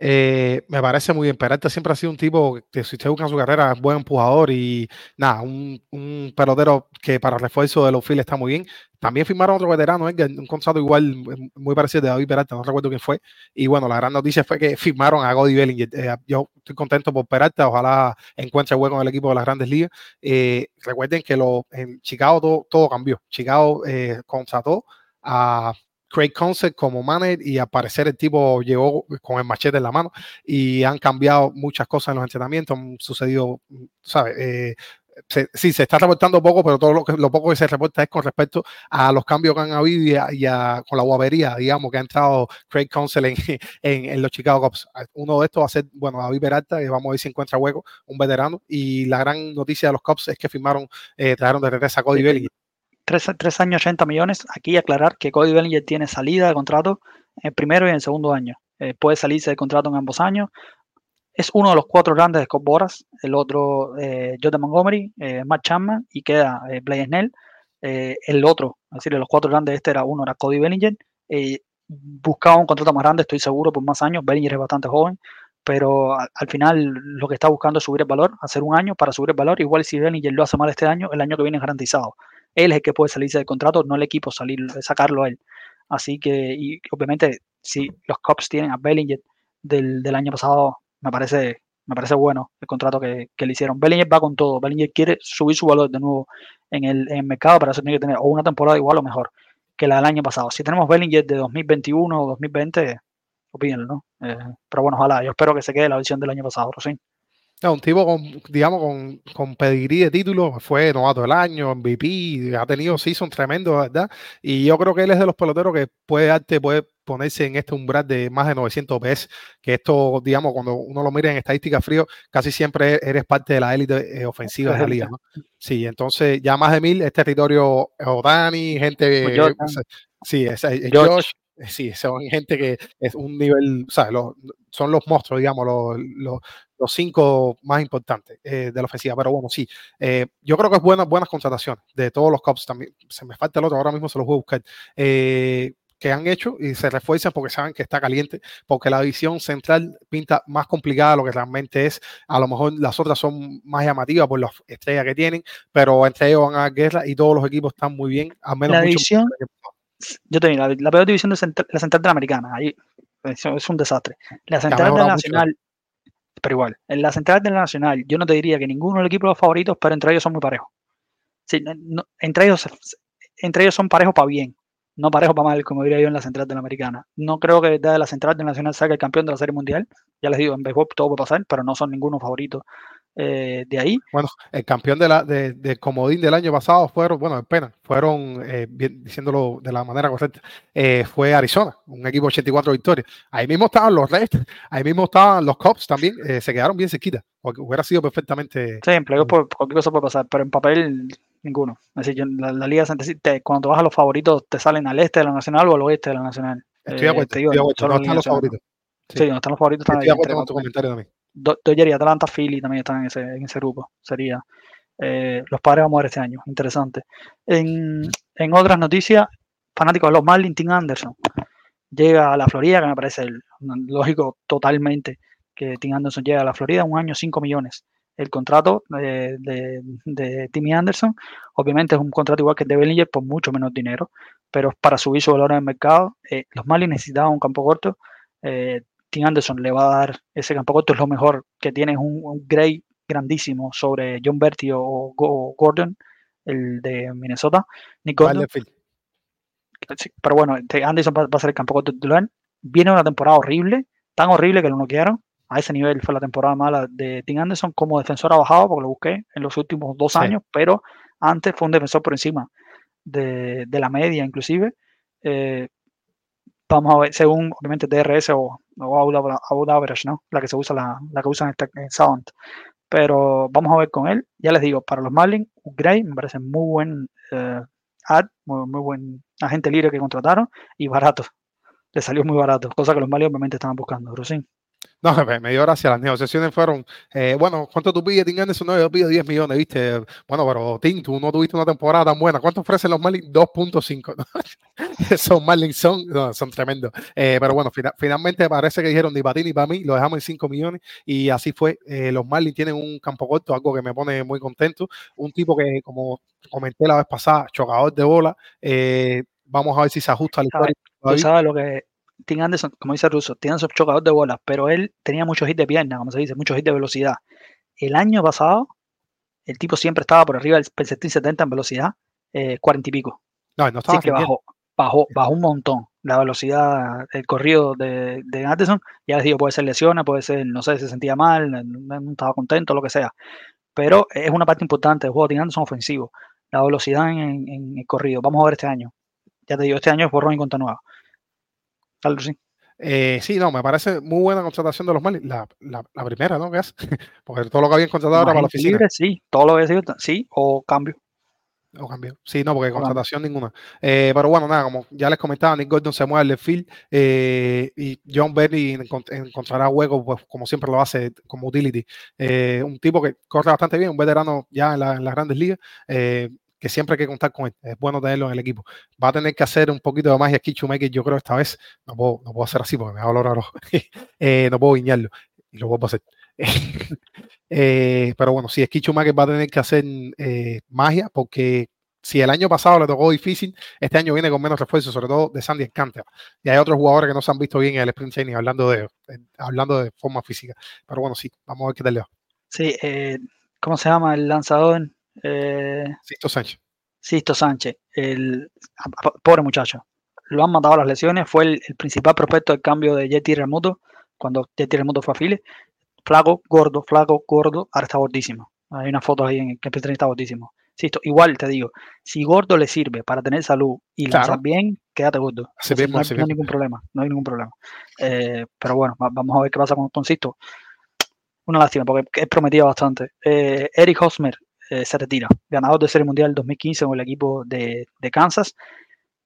Speaker 1: Eh, me parece muy bien. Peralta siempre ha sido un tipo que, si usted busca su carrera, es buen empujador y nada, un, un pelotero que para refuerzo de los files está muy bien. También firmaron otro veterano, Edgar, un contrato igual, eh, muy parecido de David Peralta, no recuerdo quién fue. Y bueno, la gran noticia fue que *laughs* firmaron a Cody Bellinger. Eh, yo estoy contento por Peralta, ojalá encuentre hueco en el equipo de las grandes ligas. Eh, recuerden que lo, en Chicago todo, todo cambió. Chicago eh, contrató a Craig Concept como manager y al parecer el tipo llegó con el machete en la mano y han cambiado muchas cosas en los entrenamientos, han sucedido, ¿sabes? Eh, se, sí, se está reportando poco, pero todo lo, que, lo poco que se reporta es con respecto a los cambios que han habido y, a, y a, con la guavería, digamos, que ha entrado Craig Council en, *laughs* en, en, los Chicago Cubs. Uno de estos va a ser, bueno, David Peralta, que vamos a ver si encuentra hueco, un veterano. Y la gran noticia de los Cubs es que firmaron, eh, trajeron de regreso a Cody Bellinger.
Speaker 2: Tres, años 80 millones. Aquí aclarar que Cody Bellinger tiene salida de contrato en primero y en segundo año. Eh, puede salirse de contrato en ambos años. Es uno de los cuatro grandes de Scott Boras, el otro eh, Jordan Montgomery, eh, Matt Chapman y queda eh, Blaine Snell. el otro, es decir, los cuatro grandes, este era uno, era Cody Bellinger. buscaba un contrato más grande, estoy seguro, por más años. Bellinger es bastante joven, pero al, final lo que está buscando es subir el valor, hacer un año para subir el valor. Igual si Bellinger lo hace mal este año, el año que viene es garantizado. Él es el que puede salirse del contrato, no el equipo salir, sacarlo a él. Así que, y obviamente, si los Cops tienen a Bellinger del, año pasado, me parece, me parece bueno el contrato que, le hicieron. Bellinger va con todo. Bellinger quiere subir su valor de nuevo en el, mercado, para eso tiene que tener o una temporada igual o mejor que la del año pasado. Si tenemos Bellinger de 2021 o 2020, opínenlo, ¿no? Eh, pero bueno, ojalá. Yo espero que se quede la visión del año pasado, sí.
Speaker 1: un tipo con, digamos, con, con pedigrí de títulos, fue novato del año, MVP, ha tenido season tremendo, ¿verdad? Y yo creo que él es de los peloteros que puede darte, puede ponerse en este umbral de más de 900 PS, que esto, digamos, cuando uno lo mira en estadística frío, casi siempre eres parte de la élite eh, ofensiva de la liga, ¿no? Sí, entonces ya más de mil es territorio Otani, gente... Pues sí, es, Josh. *laughs* Sí, son gente que es un nivel, o sea, son los monstruos, digamos, los, los, cinco más importantes eh, de la ofensiva. Pero bueno, sí, eh, yo creo que es buenas, buenas contrataciones de todos los Cubs también. Se me falta el otro, ahora mismo se los voy a buscar. Eh, que han hecho y se refuerzan porque saben que está caliente, porque la visión central pinta más complicada de lo que realmente es. A lo mejor las otras son más llamativas por las estrellas que tienen, pero entre ellos van a guerra y todos los equipos están muy bien, al menos
Speaker 2: la división, yo te digo, la, peor división de la central de la americana, ahí es un desastre. La central de la nacional, pero igual, en la central de la nacional, yo no te diría que ninguno de los equipos favoritos, pero entre ellos son muy parejos. entre ellos entre ellos son parejos para bien no parejo para mal, como diría yo en la central de la americana. No creo que desde la central de la nacional saque el campeón de la serie mundial. Ya les digo, en béisbol todo puede pasar, pero no son ninguno favorito eh, de ahí.
Speaker 1: Bueno, el campeón de la de, comodín del año pasado fueron, bueno, en pena, fueron, eh, diciéndolo de la manera correcta, eh, fue Arizona, un equipo 84 victorias. Ahí mismo estaban los Reds, ahí mismo estaban los Cops también, se quedaron bien cerquita, porque hubiera sido perfectamente.
Speaker 2: Sí, en por cualquier cosa puede pasar, pero en papel ninguno. Es decir, la, la Liga te, cuando vas a los favoritos, te salen al este de la Nacional o al oeste de la Nacional.
Speaker 1: Estoy de acuerdo, estoy de acuerdo. No están los favoritos.
Speaker 2: Sí, no están los favoritos.
Speaker 1: Estoy de acuerdo con tu comentario también.
Speaker 2: Dodger y Atlanta, Philly también están en ese, en ese grupo. Sería eh, los padres vamos a ver este año. Interesante. En, en otras noticias, fanáticos de los Marlins, Tim Anderson llega a la Florida, que me parece lógico totalmente que Tim Anderson llegue a la Florida, un año 5 millones el contrato de, de, Timmy Anderson. Obviamente es un contrato igual que de Bellinger por mucho menos dinero, pero para subir su valor en el mercado. Eh, los Marlins necesitaban un campo corto. Eh, Tim Anderson le va a dar ese campo corto, es lo mejor que tiene, un, un grade grandísimo sobre John Berti o, Gordon, el de Minnesota. Nick Gordon. pero bueno, Anderson va, a ser el campo corto titular. Viene una temporada horrible, tan horrible que lo no quiero a ese nivel fue la temporada mala de Tim Anderson. Como defensor ha bajado, porque lo busqué en los últimos dos años, pero antes fue un defensor por encima de, la media, inclusive. Eh, vamos a ver, según obviamente DRS o, o Average, ¿no? La que se usa, la, la que usan este, en, Sound. Pero vamos a ver con él. Ya les digo, para los Marlins, Gray me parece muy buen eh, ad, muy, muy, buen agente libre que contrataron y barato. Le salió muy barato, cosa que los Marlins obviamente estaban buscando, pero
Speaker 1: No, *laughs* me, dio gracia. Las negociaciones fueron, eh, bueno, ¿cuánto tú pides, Tim Anderson? No, yo pido 10 millones, ¿viste? Bueno, pero Tim, tú no tuviste una temporada tan buena. ¿Cuánto ofrecen los Marlins? 2.5. *laughs* son Marlins, son, son tremendos. Eh, pero bueno, finalmente parece que dijeron ni para ti ni para mí, lo dejamos en 5 millones y así fue. Eh, los Marlins tienen un campo corto, algo que me pone muy contento. Un tipo que, como comenté la vez pasada, chocador de bola. vamos a ver si se ajusta al historia.
Speaker 2: ¿Tú sabes lo que Tim Anderson, como dice Russo, tiene su chocador de bolas, pero él tenía muchos hits de pierna, como se dice, muchos hits de velocidad. El año pasado, el tipo siempre estaba por arriba del 70 en velocidad, eh, 40 y pico.
Speaker 1: No, no estaba
Speaker 2: Así que bajó, bajó, bajó un montón la velocidad, el corrido de, de, Anderson. Ya les digo, puede ser lesiones, puede ser, no sé, se sentía mal, no estaba contento, lo que sea. Pero es una parte importante del juego de Anderson ofensivo, la velocidad en, en, el corrido. Vamos a ver este año. Ya te digo, este año es borrón y cuenta nueva.
Speaker 1: Eh, sí, no, me parece muy buena contratación de los Marlins. La, la, primera, ¿no? ¿Qué es? *laughs* Porque todo lo que habían contratado ahora para la oficina.
Speaker 2: sí, todo lo que sido, sí, o cambio.
Speaker 1: O cambió. Sí, no, porque contratación ninguna. Eh, pero bueno, nada, como ya les comentaba, Nick Gordon se mueve al field eh, y John Berry encontrará hueco, pues como siempre lo hace como utility. Eh, un tipo que corre bastante bien, un veterano ya en, las grandes ligas. Que siempre hay que contar con él. Es bueno tenerlo en el equipo. Va a tener que hacer un poquito de magia aquí. Yo creo esta vez no puedo, no puedo hacer así porque me va a olor *laughs* no puedo guiñarlo y lo a hacer. *laughs* Eh, pero bueno, si es Kichumaker va a tener que hacer eh, magia, porque si el año pasado le tocó difícil, este año viene con menos refuerzos, sobre todo de Sandy Alcántara. Y hay otros jugadores que no se han visto bien en el sprint training, hablando de, hablando de forma física. Pero bueno, sí, vamos a ver qué tal le va.
Speaker 2: Sí, eh, ¿cómo se llama el lanzador?
Speaker 1: Sisto Sánchez.
Speaker 2: Sisto Sánchez, el pobre muchacho. Lo han matado las lesiones, fue el, principal prospecto del cambio de Jetty Remoto, cuando Jetty Remoto fue a Philly flaco, gordo, flaco, gordo, ahora está gordísimo. Hay unas fotos ahí en que el está gordísimo. igual te digo, si gordo le sirve para tener salud y claro. bien, quédate gordo. no, hay, ningún problema, no hay ningún problema. Eh, pero bueno, vamos a ver qué pasa con, con Sisto. Una lástima, porque es prometido bastante. Eh, Eric Hosmer eh, se retira, ganador de Serie Mundial 2015 con el equipo de, de Kansas.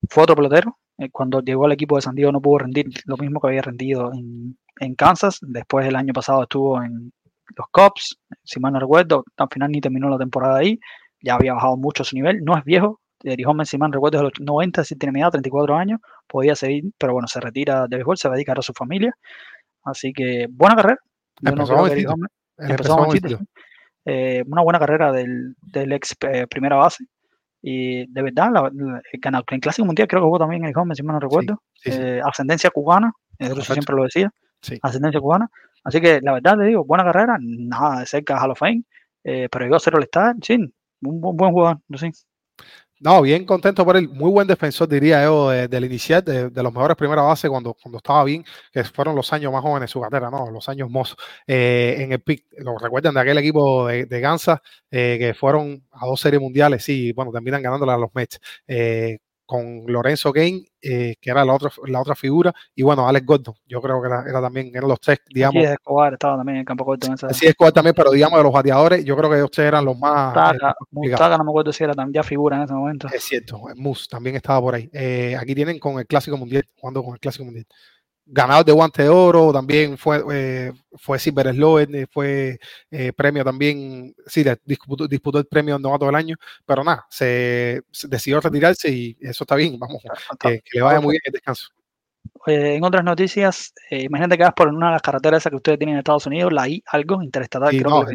Speaker 2: Fue otro pelotero, eh, cuando llegó al equipo de San Diego no pudo rendir lo mismo que había rendido en, en Kansas. Después el año pasado estuvo en los Cubs, si mal no recuerdo, al final ni terminó la temporada ahí. Ya había bajado mucho su nivel. No es viejo, Eric si mal recuerdo, de los 90, si tiene edad, 34 años, podía seguir, pero bueno, se retira de béisbol, se va a dedicar a su familia. Así que buena carrera. Eh, una buena carrera del, del ex eh, primera base. Y de verdad, la, en Clásico Mundial creo que jugó también el Home, si no recuerdo. Eh, ascendencia cubana, eso siempre lo decía. Ascendencia cubana. Así que la verdad, le digo, buena carrera, nada de cerca a Hall of Fame, pero llegó a ser all sí, un, buen jugador, no sé.
Speaker 1: No, bien contento por él. Muy buen defensor, diría yo, del inicial, de, los mejores primera base cuando, cuando estaba bien, que fueron los años más jóvenes de su carrera, ¿no? Los años mozos eh, en el pick. Lo recuerdan de aquel equipo de, de Gansa, eh, que fueron a dos series mundiales, sí, bueno, terminan ganándola a los Mets. Eh, con Lorenzo Kane, eh, que era la otra, la otra figura, y bueno, Alex Gordon, yo creo que era, también, eran los tres, digamos.
Speaker 2: Sí, Escobar estaba también en el campo corto. En esa...
Speaker 1: Sí, Escobar también, pero digamos de los bateadores, yo creo que ellos eran los más.
Speaker 2: Mustaca, eh, no me acuerdo si era también ya figura en ese momento.
Speaker 1: Es cierto, Mus también estaba por ahí. Eh, aquí tienen con el Clásico Mundial, jugando con el Clásico Mundial ganador de guante de oro, también fue, eh, fue Silver Sloan, eh, fue eh, premio también, sí, disputó, disputó, el premio novato del año, pero nada, se, decidió retirarse y eso está bien, vamos, que, que le vaya muy bien el descanso.
Speaker 2: Eh, en otras noticias, eh, imagínate que vas por una de las carreteras que ustedes tienen en Estados Unidos, la I, algo interestatal.
Speaker 1: no,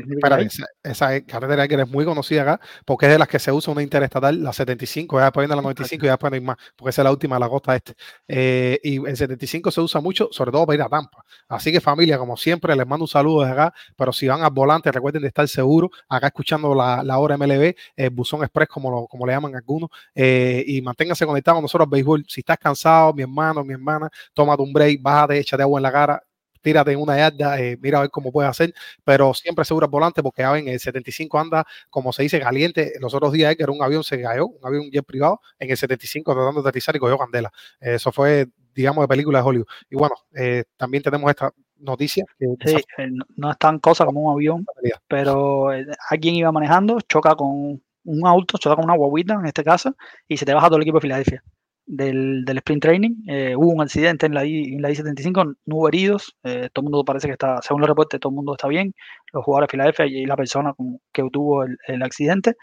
Speaker 1: esa, carretera que es muy conocida acá, porque es de las que se usa una interestatal, la 75, ya después viene la 95 y después no hay más, porque esa es la última de la costa este. Eh, y el 75 se usa mucho, sobre todo para ir a Tampa. Así que familia, como siempre, les mando un saludo desde acá, pero si van al volante, recuerden de estar seguros, acá escuchando la, la hora MLB, el Buzón Express, como, lo, como le llaman algunos, y manténganse conectados con nosotros al béisbol. Si estás cansado, mi hermano, mi hermana, tómate un break, bájate, échate agua en la cara, tírate en una yarda, eh, mira a ver cómo puedes hacer, pero siempre seguro el volante porque ya ven, el 75 anda, como se dice, caliente. Los otros días que era un avión se cayó, un avión jet privado, en el 75 tratando de aterrizar y cogió candela. Eso fue, digamos, de película de Hollywood. Y bueno, eh, también tenemos esta noticia.
Speaker 2: sí, eh, no es tan cosa como un avión, pero alguien iba manejando, choca con un auto, choca con una guaguita en este caso, y se te baja todo el equipo de Filadelfia del, del sprint training. Eh, hubo un accidente en la, I, en la I-75, no hubo heridos, eh, todo el mundo parece que está, según los reportes, todo el mundo está bien, los jugadores de Filadelfia y la persona que tuvo el, el accidente,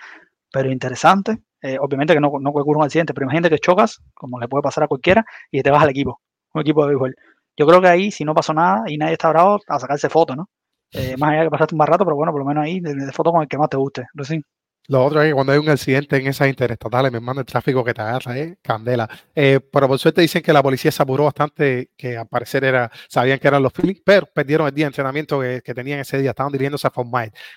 Speaker 2: pero interesante. Eh, obviamente que no, no ocurre un accidente, pero imagínate que chocas, como le puede pasar a cualquiera, y te vas al equipo, un equipo de béisbol. Yo creo que ahí, si no pasó nada y nadie está bravo, a sacarse fotos, ¿no? más allá que pasaste un mal rato, pero bueno, por lo menos ahí, de, de foto con el que más te guste. sí
Speaker 1: lo otro es que cuando hay un accidente en esas interestatales, mi hermano, el tráfico que te agarra es candela. Eh, pero por suerte dicen que la policía se apuró bastante, que al parecer era, sabían que eran los Phillies, pero perdieron el día de entrenamiento que, tenían ese día. Estaban dirigiéndose a Fort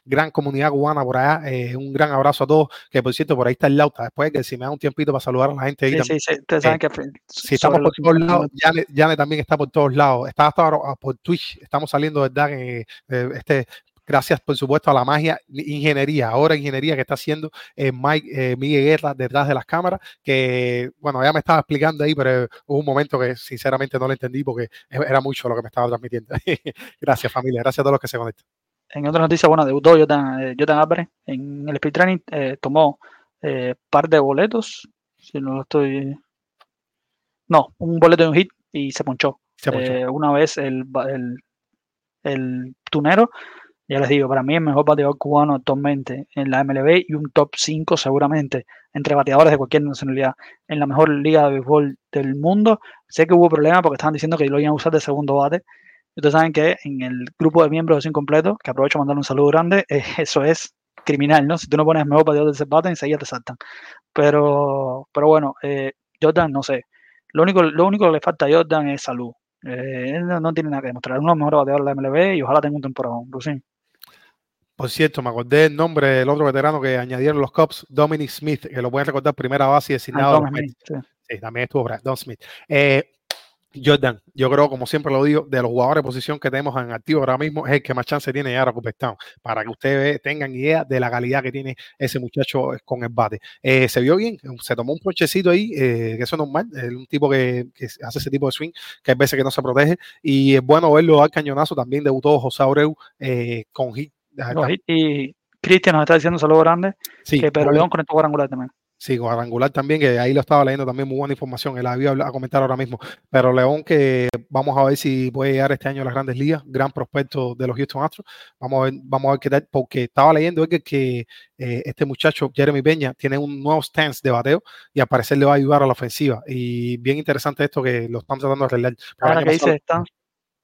Speaker 1: Gran comunidad cubana por allá. Eh, un gran abrazo a todos. Que por cierto, por ahí está el Lauta. Después que si me da un tiempito para saludar a la gente ahí.
Speaker 2: Sí, sí, Ustedes saben
Speaker 1: eh, que si estamos por todos lados, Yane, también está por todos lados. Está hasta ahora por Twitch. Estamos saliendo, ¿verdad? En, este gracias por supuesto a la magia ingeniería, ahora ingeniería que está haciendo eh, Mike, eh, Miguel Guerra detrás de las cámaras, que bueno, ya me estaba explicando ahí, pero hubo un momento que sinceramente no lo entendí porque era mucho lo que me estaba transmitiendo. *laughs* gracias familia, gracias a todos los que se conectan.
Speaker 2: En otra noticia, bueno, debutó Jotan, eh, Álvarez en el speed training, tomó eh, par de boletos, si no lo estoy... No, un boleto de un hit y se ponchó.
Speaker 1: Se ponchó.
Speaker 2: Eh, una vez el, el, el tunero, ya les digo, para mí el mejor bateador cubano actualmente en la MLB y un top 5 seguramente entre bateadores de cualquier nacionalidad en la mejor liga de béisbol del mundo. Sé que hubo problemas porque estaban diciendo que lo iban a usar de segundo bate. Ustedes saben que en el grupo de miembros de Sin Completo, que aprovecho para mandar un saludo grande, *laughs* eh, eso es criminal, ¿no? Si tú no pones mejor bateador de ese bate, enseguida te saltan. Pero, pero bueno, eh, Jordan, no sé. Lo único, lo único que le falta a Jordan es salud. Eh, él no, tiene nada que demostrar. Uno de los mejores bateadores de la MLB y ojalá tenga un temporada. Lucín.
Speaker 1: Por cierto, me acordé el nombre del otro veterano que añadieron los Cubs, Dominic Smith, que lo pueden recordar primera base y designado. de los
Speaker 2: Thomas
Speaker 1: Mets.
Speaker 2: Smith, sí.
Speaker 1: Sí, también estuvo Brandon Smith. Eh, Jordan, yo creo, como siempre lo digo, de los jugadores de posición que tenemos en activo ahora mismo, es el que más chance tiene de llegar a Cooperstown, para que ustedes tengan idea de la calidad que tiene ese muchacho con el bate. Eh, se vio bien, se tomó un ponchecito ahí, eh, que eso es normal, es un tipo que, que hace ese tipo de swing, que hay veces que no se protege, y es bueno verlo al cañonazo, también debutó José Abreu eh, con hit.
Speaker 2: Y Cristian nos está diciendo un saludo grande,
Speaker 1: Sí,
Speaker 2: que Pedro León conectó cuadrangular también.
Speaker 1: Sí, cuadrangular también, que ahí lo estaba leyendo también, muy buena información, él había a comentar ahora mismo. Pero León, que vamos a ver si puede llegar este año a las grandes ligas, gran prospecto de los Houston Astros. Vamos a ver, vamos a ver qué tal, porque estaba leyendo que, que eh, este muchacho, Jeremy Peña, tiene un nuevo stance de bateo y al parecer le va a ayudar a la ofensiva. Y bien interesante esto que lo están tratando de arreglar.
Speaker 2: Ahora que dice están,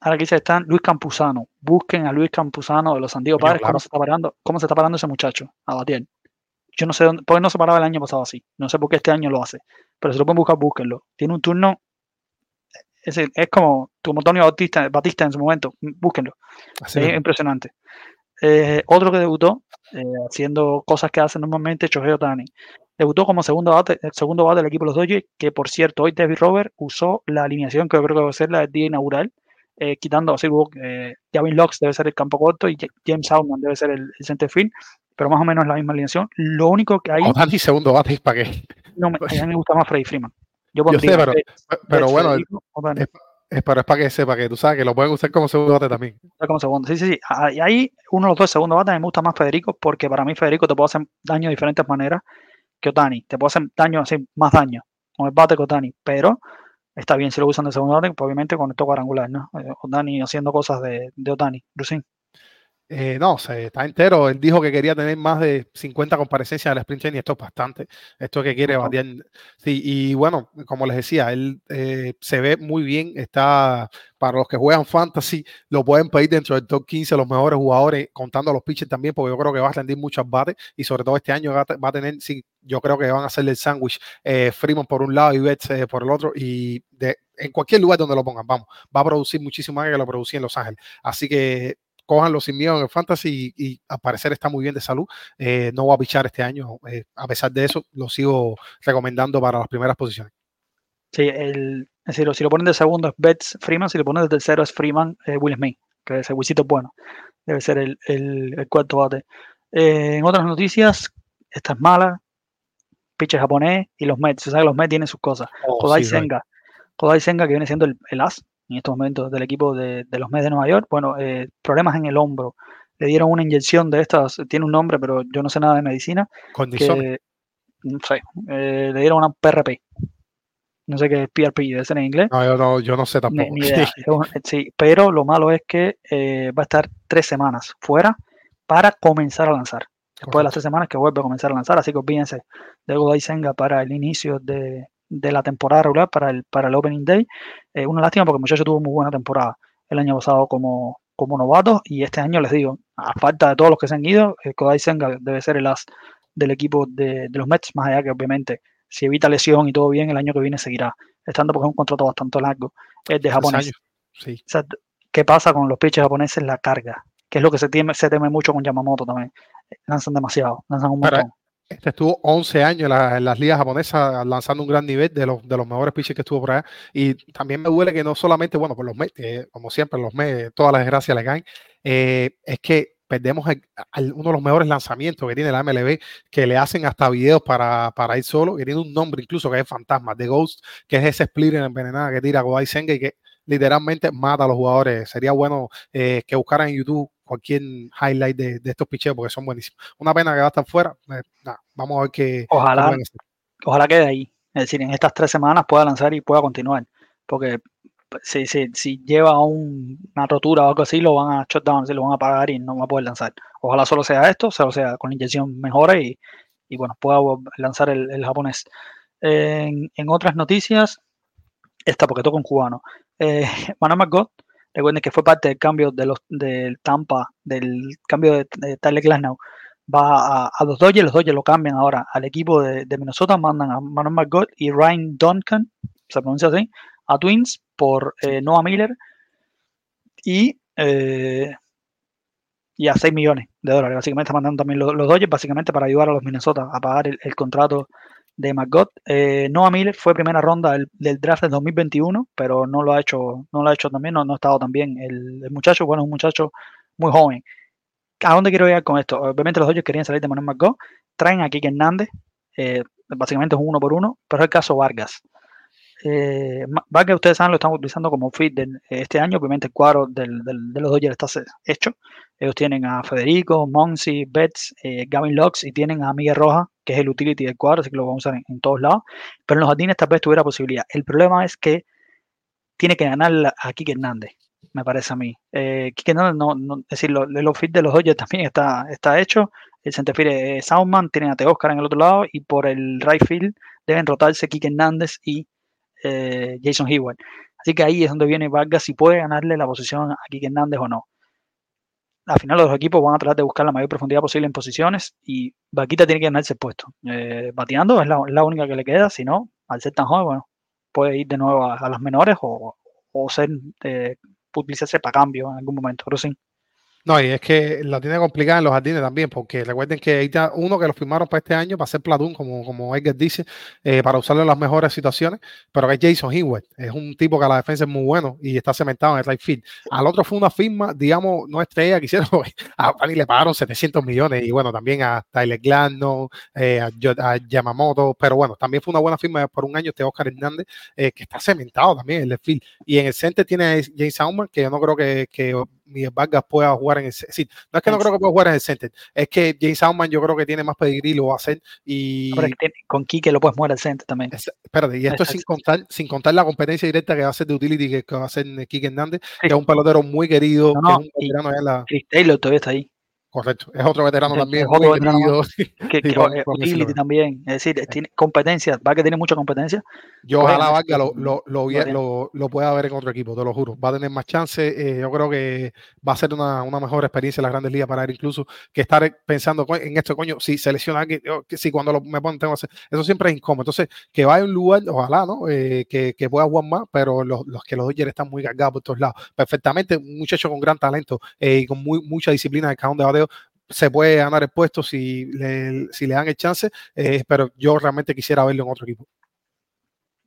Speaker 2: ahora que dice están Luis Campuzano. Busquen a Luis Campuzano de los San Diego Padres,
Speaker 1: claro.
Speaker 2: cómo se está parando, cómo se está parando ese muchacho a batir. Yo no sé dónde, por qué no se paraba el año pasado así. No sé por qué este año lo hace. Pero si lo pueden buscar, búsquenlo. Tiene un turno. Es, es como, como Antonio Batista, Batista en su momento. Búsquenlo.
Speaker 1: así
Speaker 2: Es
Speaker 1: mismo.
Speaker 2: impresionante. Eh, otro que debutó, eh, haciendo cosas que hace normalmente, Shohei Otani. Debutó como segundo bate, el segundo bate del equipo de los Dodgers, que por cierto, hoy David Robert usó la alineación que yo creo que va a ser la del día inaugural, eh, quitando así, hubo, eh, Gavin Lux debe ser el campo corto y Ja- James Outman debe ser el, el center field, pero más o menos la misma alineación. Lo único que hay,
Speaker 1: Otani segundo bate, ¿para qué?
Speaker 2: no me, a mí me gusta más Freddy Freeman. Yo
Speaker 1: Yo sé, pero- bueno, es- es, pero es para que sepa que tú sabes que lo pueden usar como segundo bate también.
Speaker 2: Como segundo. Sí, sí, sí. Ah, Y ahí uno de los dos segundo bate me gusta más Federico porque para mí Federico te puede hacer daño de diferentes maneras que Otani. Te puede hacer daño, así, más daño con el bate que Otani. Pero está bien si lo usan de segundo bate, pues obviamente con esto cuadrangular, ¿no? Eh, Otani haciendo cosas de, de Otani. Lucín.
Speaker 1: Eh, no, se está entero. Él dijo que quería tener más de 50 comparecencias del sprint training. Esto es bastante. Esto es que quiere
Speaker 2: Ujú.
Speaker 1: batear. Sí, y bueno, como les decía, él eh, se ve muy bien. Está para los que juegan fantasy, lo pueden pedir dentro del top 15 los mejores jugadores, contando a los pitchers también, porque yo creo que va a rendir muchos bates y sobre todo este año va a, te- va a tener, sí, yo creo que van a hacerle el sándwich eh, Freeman por un lado y Betts eh, por el otro y de, en cualquier lugar donde lo pongan, vamos, va a producir muchísimo más que lo producía en Los Ángeles. Así que cójanlo sin miedo en el fantasy y, y al parecer está muy bien de salud. Eh, no va a pichar este año. eh, a pesar de eso, lo sigo recomendando para las primeras posiciones.
Speaker 2: Sí, el, es decir, si lo ponen de segundo es Betts Freeman, si lo ponen de tercero es Freeman eh, Will Smith, que ese Wisito es bueno. Debe ser el, el, el cuarto bate. Eh, en otras noticias, esta es mala. Pitcher japonés y los Mets. Se sabe que los Mets tienen sus cosas. Kodai
Speaker 1: Oh, sí, right.
Speaker 2: Senga. Kodai Senga, que viene siendo el, el as en estos momentos del equipo de, de los Mets de Nueva York. Bueno, eh, problemas en el hombro. Le dieron una inyección de estas, tiene un nombre, pero yo no sé nada de medicina.
Speaker 1: Condiciones.
Speaker 2: Que, no sé, eh, le dieron una PRP. No sé qué es PRP, debe ser en inglés.
Speaker 1: No, yo no, yo no sé tampoco.
Speaker 2: ni idea. *laughs* Sí, pero lo malo es que eh, va a estar tres semanas fuera para comenzar a lanzar. Después de las tres semanas que vuelve a comenzar a lanzar, así que olvídense de Godai Senga para el inicio de, de la temporada regular, para el, para el Opening Day. Eh, una lástima porque el muchacho tuvo muy buena temporada el año pasado como, como novato y este año les digo, a falta de todos los que se han ido, eh, Kodai Senga debe ser el as del equipo de, de los Mets, más allá que obviamente si evita lesión y todo bien, el año que viene seguirá estando porque es un contrato bastante largo. Es de japonés.
Speaker 1: Sí.
Speaker 2: O sea, ¿qué pasa con los pitchers japoneses? La carga, que es lo que se teme, se teme mucho con Yamamoto también. Lanzan demasiado, lanzan un montón.
Speaker 1: Este estuvo 11 años en, la- en las ligas japonesas lanzando un gran nivel de los, de los mejores pitchers que estuvo por allá. Y también me duele que no solamente, bueno, por los Mets, que como siempre, los Mets, todas las desgracias le caen, eh, es que perdemos uno de los mejores lanzamientos que tiene la MLB, que le hacen hasta videos para, para ir solo, que tiene un nombre incluso que es Fantasma, The Ghost, que es ese splitter envenenada que tira Kodai Senga y que literalmente mata a los jugadores. Sería bueno eh, que buscaran en YouTube cualquier highlight de, estos picheos porque son buenísimos. Una pena que va a estar fuera. Eh, vamos a ver qué.
Speaker 2: Ojalá, ojalá quede ahí. Es decir, en estas tres semanas pueda lanzar y pueda continuar. Porque si, si, si lleva una rotura o algo así, lo van a shutdown, se lo van a pagar y no va a poder lanzar. Ojalá solo sea esto, solo sea con la inyección mejora y, y bueno, pueda lanzar el, japonés. En, en, otras noticias, esta porque toca un cubano. Eh, *laughs* Manuel McGott, recuerden que fue parte del cambio de los del Tampa, del cambio de, de Tyler Glasnow, va a, los Dodgers, los Dodgers lo cambian ahora al equipo de, Minnesota, mandan a Manuel McGott y Ryan Duncan, se pronuncia así, a Twins por eh, Noah Miller y, eh, y a 6 millones de dólares. Básicamente mandan también los, los, Dodgers, básicamente para ayudar a los Minnesota a pagar el, contrato de McGott. Eh, Noah Miller fue primera ronda del, draft del 2021, pero no lo ha hecho, no lo ha hecho también, no, no ha estado también el, el muchacho, bueno, es un muchacho muy joven. ¿A dónde quiero ir con esto? Obviamente los Dodgers querían salir de Manuel McGo, traen a Kike Hernández, eh, básicamente es un uno por uno, pero es el caso Vargas. Eh, Vargas, ustedes saben, lo están utilizando como fit de, este año, obviamente el cuadro del, de los Dodgers está hecho. Ellos tienen a Federico, Monsi, Betts, eh, Gavin Locks y tienen a Miguel Rojas, que es el utility del cuadro, así que lo vamos a usar en, todos lados. Pero en los jardines tal vez tuviera posibilidad. El problema es que tiene que ganar a Kike Hernández me parece a mí. Eh, no, no, es decir, el outfit de los Dodgers también está, está hecho. El centerfield es Soundman, tienen a Te Oscar en el otro lado y por el right field deben rotarse Kike Hernández y eh, Jason Hayward. Así que ahí es donde viene Vargas si puede ganarle la posición a Kike Hernández o no. Al final los equipos van a tratar de buscar la mayor profundidad posible en posiciones y Vaquita tiene que ganarse el puesto. Eh, bateando es la, única que le queda, si no, al ser tan joven, bueno, puede ir de nuevo a, las menores o, o ser eh, utilizarse para cambio en algún momento, pero sí.
Speaker 1: No, y es que la tiene complicada en los jardines también, porque recuerden que hay uno que lo firmaron para este año para hacer Platoon, como, como Edgar dice, eh, para usarlo en las mejores situaciones, pero que es Jason Hewett, es un tipo que a la defensa es muy bueno y está cementado en el right. Al otro fue una firma, digamos, no estrella que hicieron, *laughs* a Pani le pagaron 700 millones y bueno, también a Tyler Gladno, eh, a, Yamamoto, pero bueno, también fue una buena firma por un año este Oscar Hernández, eh, que está cementado también en el field. Y en el center tiene a James Sauman, que yo no creo que Miguel Vargas pueda jugar en el sí, no es que no creo que pueda jugar en el center, es que James Outman yo creo que tiene más pedigrí, lo va a hacer y
Speaker 2: con Kike lo puedes mover al center también.
Speaker 1: espérate, y esto es sin contar, sin contar la competencia directa que va a ser de utility que, va a hacer Kike Hernández, que es un pelotero muy querido, que es un
Speaker 2: de la... Chris Taylor todavía está ahí.
Speaker 1: Correcto, es otro veterano también.
Speaker 2: Es otro veterano que, *laughs* que, utility también. Es decir, tiene competencia, va que tiene mucha competencia.
Speaker 1: Yo ojalá Vargas lo, lo, lo, lo, pueda ver en otro equipo, te lo juro. Va a tener más chance. Eh, yo creo que va a ser una, una, mejor experiencia en las grandes ligas para él, incluso que estar pensando en esto, coño, si selecciona a alguien, si cuando lo, me ponen, tengo que hacer. Eso siempre es incómodo. Entonces, que vaya a un lugar, ojalá, ¿no? Eh, que, que, pueda jugar más, pero los, los que los Dodgers están muy cargados por todos lados. Perfectamente, un muchacho con gran talento eh, y con muy, mucha disciplina en el cajón de bateo se puede ganar el puesto si le, si le dan el chance, eh, pero yo realmente quisiera verlo en otro equipo.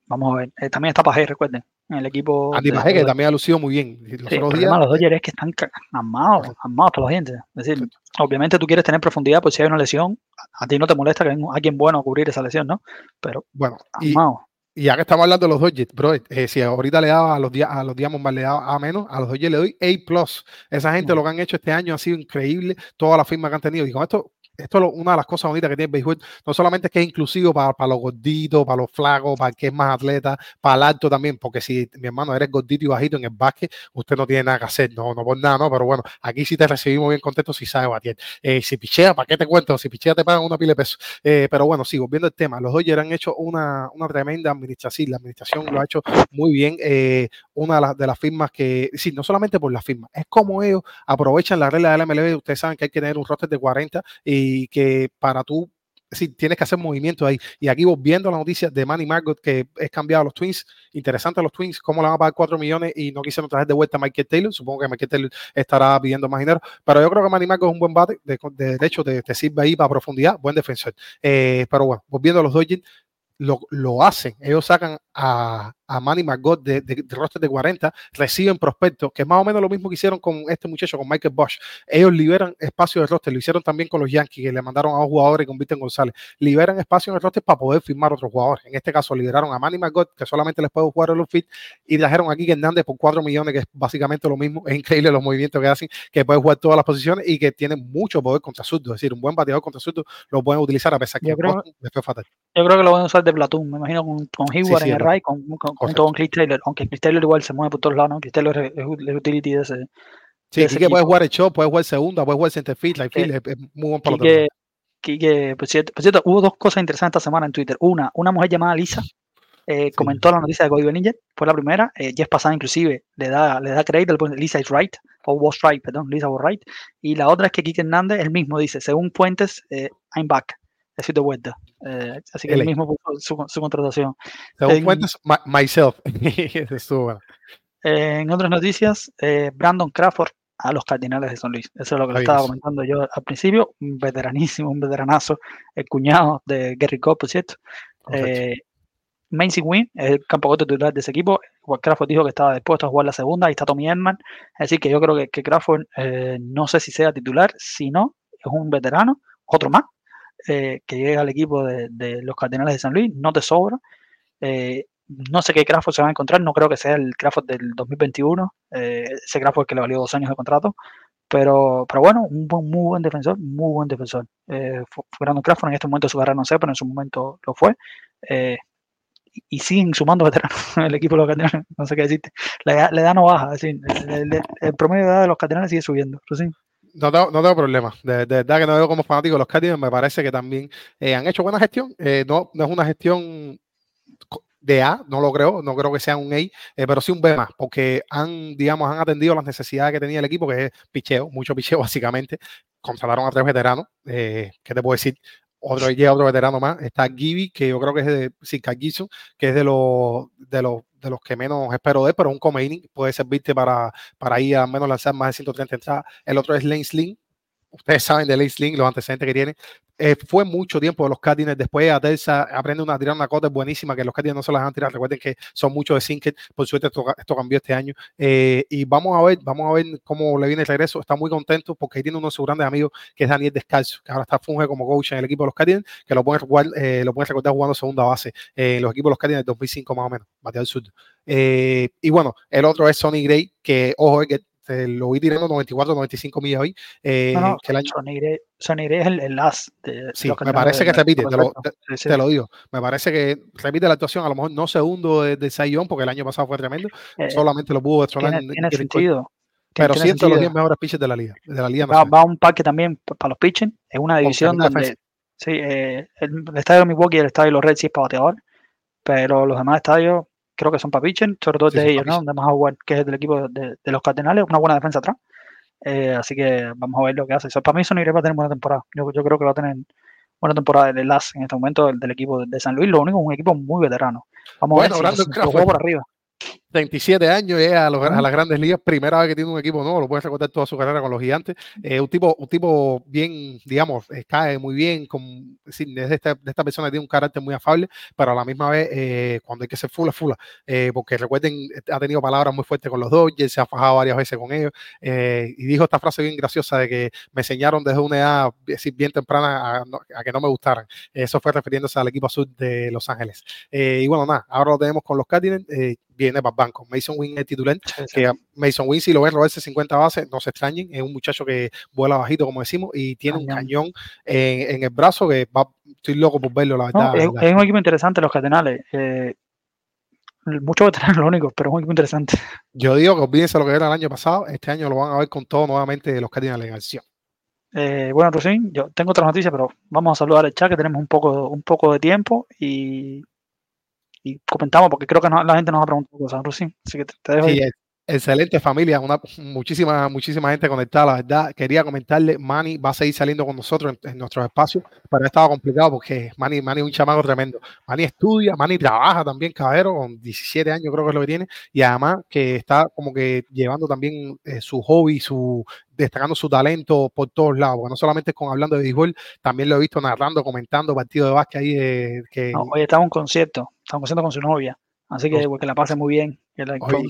Speaker 2: Vamos a ver. Eh, también está Pajé, recuerden, en el equipo.
Speaker 1: Andy Pajé, que también ha lucido muy bien.
Speaker 2: Los, sí, días, los Dodgers es que están armados, armados hasta los dientes. Es decir, obviamente tú quieres tener profundidad, pues si hay una lesión, a ti no te molesta que haya alguien bueno a cubrir esa lesión, ¿no? Pero
Speaker 1: bueno, armados. Y ya que estamos hablando de los Dodgers, bro, eh, si ahorita le daba a los, a los Diamondbacks le daba a menos, a los Dodgers le doy A+. Esa gente lo que han hecho este año ha sido increíble, toda la firma que han tenido. Y con esto esto es una de las cosas bonitas que tiene el no solamente es que es inclusivo para, los gorditos, para los flacos, para el que es más atleta, para el alto también, porque si mi hermano eres gordito y bajito en el básquet, usted no tiene nada que hacer, no, no por nada, no, pero bueno, aquí sí te recibimos bien contento si sabe batir. Eh, si pichea, ¿para qué te cuento? Si pichea te pagan una pila de pesos. Eh, pero bueno, sigo viendo el tema. Los Dodgers han hecho una, una tremenda administración, la administración lo ha hecho muy bien. Eh, una de, las, de las firmas que, sí, no solamente por la firma, es como ellos aprovechan la regla de la MLB. Ustedes saben que hay que tener un roster de 40 y que para tú si tienes que hacer movimiento ahí. Y aquí viendo la noticia de Manny Margot que es cambiado a los Twins. Interesante a los Twins, cómo le van a pagar 4 millones y no quisieron traer de vuelta a Michael Taylor. Supongo que Michael Taylor estará pidiendo más dinero. Pero yo creo que Manny Margot es un buen bate. De, de, hecho, te, sirve ahí para profundidad. Buen defensor. Eh, pero bueno, volviendo a los Dodgers, lo, lo hacen. Ellos sacan a a Manny Margot de, de, de roster de 40, reciben prospectos, que es más o menos lo mismo que hicieron con este muchacho, con Michael Bosch. Ellos liberan espacio de roster, lo hicieron también con los Yankees, que le mandaron a dos jugadores con Víctor González. Liberan espacio en el roster para poder firmar otros jugadores. En este caso, liberaron a Manny Margot, que solamente les puede jugar los fit, y trajeron aquí Hernández por 4 millones, que es básicamente lo mismo. *laughs* Es increíble los movimientos que hacen, que puede jugar todas las posiciones y que tiene mucho poder contra surdo. Es decir, un buen bateador contra surdo lo pueden utilizar a pesar que
Speaker 2: Yo creo-
Speaker 1: Boston les fue fatal.
Speaker 2: Yo creo que lo van a usar de Platoon, me imagino con, con Hayward
Speaker 1: sí,
Speaker 2: en el
Speaker 1: es
Speaker 2: right, con, con- junto con Chris Taylor, aunque Chris Taylor igual se mueve por todos lados, ¿no? Chris Taylor es, es utility de ese.
Speaker 1: Sí,
Speaker 2: de ese
Speaker 1: que puede
Speaker 2: equipo.
Speaker 1: jugar el show, puede jugar segunda, puede jugar center field, right field, es, es muy buen.
Speaker 2: Quique, Quique, por cierto, por cierto, hubo dos cosas interesantes esta semana en Twitter. Una, una mujer llamada Lisa eh, comentó la noticia de Cody Bellinger, fue la primera. Eh, Jeff Passan inclusive le da, le da crédito, le pone Lisa is right, o was right, perdón, Lisa was right. Y la otra es que Quique Hernández, él mismo dice, según fuentes, eh, I'm back, estoy de vuelta. Eh, así que él mismo puso su, su contratación.
Speaker 1: Según my- myself. *laughs*
Speaker 2: Eh, en otras noticias, eh, Brandon Crawford a los Cardinales de San Luis. Eso es lo que le
Speaker 1: Ahí
Speaker 2: estaba
Speaker 1: es.
Speaker 2: comentando yo al principio. Un veteranísimo, un veteranazo, el cuñado de Gary Cole, por cierto. Eh, Macy Wynn es el campo corto titular de ese equipo. Crawford dijo que estaba dispuesto a jugar la segunda. Ahí está Tommy Edman. Decir, que yo creo que, que Crawford no sé si sea titular, si no, es un veterano, otro más, eh, que llega al equipo de, de los Cardinales de San Luis. No te sobra. Eh, no sé qué Crawford se va a encontrar. No creo que sea el Crawford del 2021. eh, ese Crawford que le valió dos años de contrato. Pero, pero bueno, un buen, muy buen defensor, muy buen defensor. Eh, Brandon Crawford en este momento su carrera, no sé, pero en su momento lo fue. Eh, y- y siguen sumando veteranos *laughs* el equipo de los Cardinales, no sé qué decirte. La edad, la edad no baja, el, el- el promedio de edad de los Cardinales sigue subiendo. Eso sí.
Speaker 1: No tengo, no tengo problema. De, verdad que no veo como fanático los Cardinals. Me parece que también eh, han hecho buena gestión. Eh, no, no es una gestión de A, no lo creo. No creo que sea un A, eh, pero sí un B más, porque han, digamos, han atendido las necesidades que tenía el equipo, que es picheo, mucho picheo *laughs* básicamente. Contrataron a tres veteranos. ¿Qué te puedo decir? Otro, llega otro veterano más. Está Gibby, que yo creo que es de Sika Gibson, que es de los, de los de los que menos espero de pero un come inning puede servirte para, para ir al menos lanzar más de 130 entradas. El otro es Lane Sling. Ustedes saben de Lane Sling, los antecedentes que tiene. Eh, fue mucho tiempo de los Cardinals. Después a Terza aprende una, a tirar una cota buenísima que los Cardinals no se las van a tirar. Recuerden que son muchos de Sinker. Por suerte esto, esto cambió este año. Eh, y vamos a ver, vamos a ver cómo le viene el regreso. Está muy contento porque ahí tiene uno de sus grandes amigos que es Daniel Descalzo, que ahora está funge como coach en el equipo de los Cardinals, que eh, lo pueden recordar jugando segunda base eh, en los equipos de los Cardinals del 2005 más o menos, bateador sur. Eh, y bueno, el otro es Sonny Gray, que ojo, que te lo vi tirando 94, 95 millas hoy. Eh,
Speaker 2: No, no,
Speaker 1: que el año,
Speaker 2: Gray es el, el as de
Speaker 1: sí,
Speaker 2: los
Speaker 1: me
Speaker 2: Cardinales
Speaker 1: parece
Speaker 2: de-
Speaker 1: que repite, te lo,
Speaker 2: perfecto.
Speaker 1: te,
Speaker 2: Sí, sí.
Speaker 1: te lo digo. Me parece que repite la actuación, a lo mejor no segundo de, de Sayón, porque el año pasado fue tremendo,
Speaker 2: Eh,
Speaker 1: solamente lo pudo destronar
Speaker 2: tiene,
Speaker 1: en-
Speaker 2: tiene sentido.
Speaker 1: pero
Speaker 2: tiene
Speaker 1: siento los
Speaker 2: sentido.
Speaker 1: 10 mejores pitchers de la liga, de la liga
Speaker 2: va, un parque también para los pitching. Es una división donde.
Speaker 1: defensa.
Speaker 2: Sí, eh, el, el estadio de Milwaukee y el estadio de los Reds sí es para bateador. Pero los demás estadios creo que son sobre todo el
Speaker 1: Sí,
Speaker 2: de
Speaker 1: son
Speaker 2: ellos, ¿no? Donde más jugar, que es del equipo de, de los Cardenales, una buena defensa atrás. Eh, así que vamos a ver lo que hace. So, para mí, Sonny va a tener buena temporada. Yo, yo creo que va a tener buena temporada del LAS en este momento del, del equipo de, de San Luis. Lo único es un equipo muy veterano. Vamos
Speaker 1: Bueno,
Speaker 2: a ver si, si lo
Speaker 1: Crawford.
Speaker 2: juega por arriba.
Speaker 1: 37 años, a, los- a
Speaker 2: Ujú.
Speaker 1: las grandes ligas, primera vez que tiene un equipo nuevo, lo puedes recordar toda su carrera con los gigantes. Eh, un tipo, un tipo bien, digamos, eh, cae muy bien, con, es decir, es de, esta, de esta persona que tiene un carácter muy afable, pero a la misma vez, eh, cuando hay que ser fula, fula, eh, porque recuerden, ha tenido palabras muy fuertes con los Dodgers, se ha fajado varias veces con ellos, eh, y dijo esta frase bien graciosa de que me enseñaron desde una edad es decir, bien temprana a, a que no me gustaran. Eso fue refiriéndose al equipo azul de Los Ángeles. Eh, y bueno, nada, ahora lo tenemos con los Cardinals, viene para Mason Wynn es titular,
Speaker 2: Sí, sí.
Speaker 1: que Mason Wynn, si lo ven robarse 50 bases, no se extrañen, es un muchacho que vuela bajito, como decimos, y tiene un
Speaker 2: Cañón.
Speaker 1: en, en el brazo que va, estoy loco por verlo, la
Speaker 2: No,
Speaker 1: verdad.
Speaker 2: es,
Speaker 1: la-
Speaker 2: es un equipo interesante los Cardenales. Eh, muchos veteranos *laughs* lo único, pero es un equipo interesante.
Speaker 1: Yo digo que olvídense lo que era el año pasado, este año lo van a ver con todo nuevamente los Cardinals en acción.
Speaker 2: Eh, bueno, Rusín, yo tengo otras noticias, pero vamos a saludar el chat que tenemos un poco, un poco de tiempo y, y comentamos porque creo que no- la gente nos ha preguntado cosas, Rusín. Así que te, te dejo
Speaker 1: Sí,
Speaker 2: ahí.
Speaker 1: Excelente familia, una, muchísima, muchísima gente conectada, la verdad. Quería comentarle, Manny va a seguir saliendo con nosotros en, en nuestros espacios, pero ha estado complicado porque Manny, Manny es un chamaco tremendo. Manny estudia, Manny trabaja también, caballero, con 17 años creo que es lo que tiene, y además que está como que llevando también eh, su hobby, su destacando su talento por todos lados, porque no solamente con hablando de béisbol, también lo he visto narrando, comentando partidos de básquet ahí eh, que
Speaker 2: No, hoy estaba en un concierto, estaba en un concierto con su novia Así que, pues, que la pase muy bien. Que la,
Speaker 1: Oye,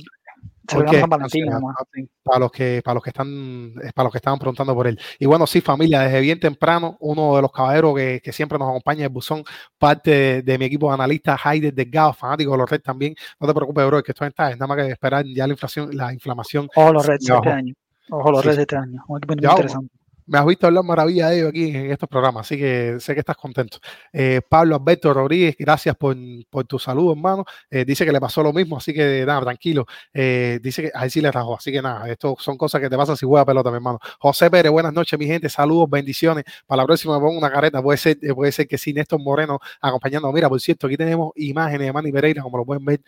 Speaker 2: además, *laughs* sí.
Speaker 1: para los que para los que están eh, para los que estaban preguntando por él y bueno sí familia desde bien temprano uno de los caballeros que, que siempre nos acompaña el buzón parte de, de mi equipo de analistas Heider Delgado fanático de los Reds también no te preocupes bro que esto está es nada más que esperar ya la inflación la inflamación
Speaker 2: Ojo los Reds este año. Ojo los
Speaker 1: Sí,
Speaker 2: Reds este año. Un equipo muy interesante.
Speaker 1: Me has visto hablar maravilla de ellos aquí en estos programas, así que sé que estás contento. Eh, Pablo Alberto Rodríguez, gracias por, por tu saludo, hermano. Eh, dice que le pasó lo mismo, así que nada, tranquilo. Eh, dice que a él sí le rajó, así que nada, esto son cosas que te pasan si juega pelota, mi hermano. José Pérez, buenas noches, mi gente, saludos, bendiciones. Para la próxima me pongo una careta, puede ser, puede ser que sí, Néstor Moreno acompañando. Mira, por cierto, aquí tenemos imágenes de Manny Pereira, como lo pueden ver,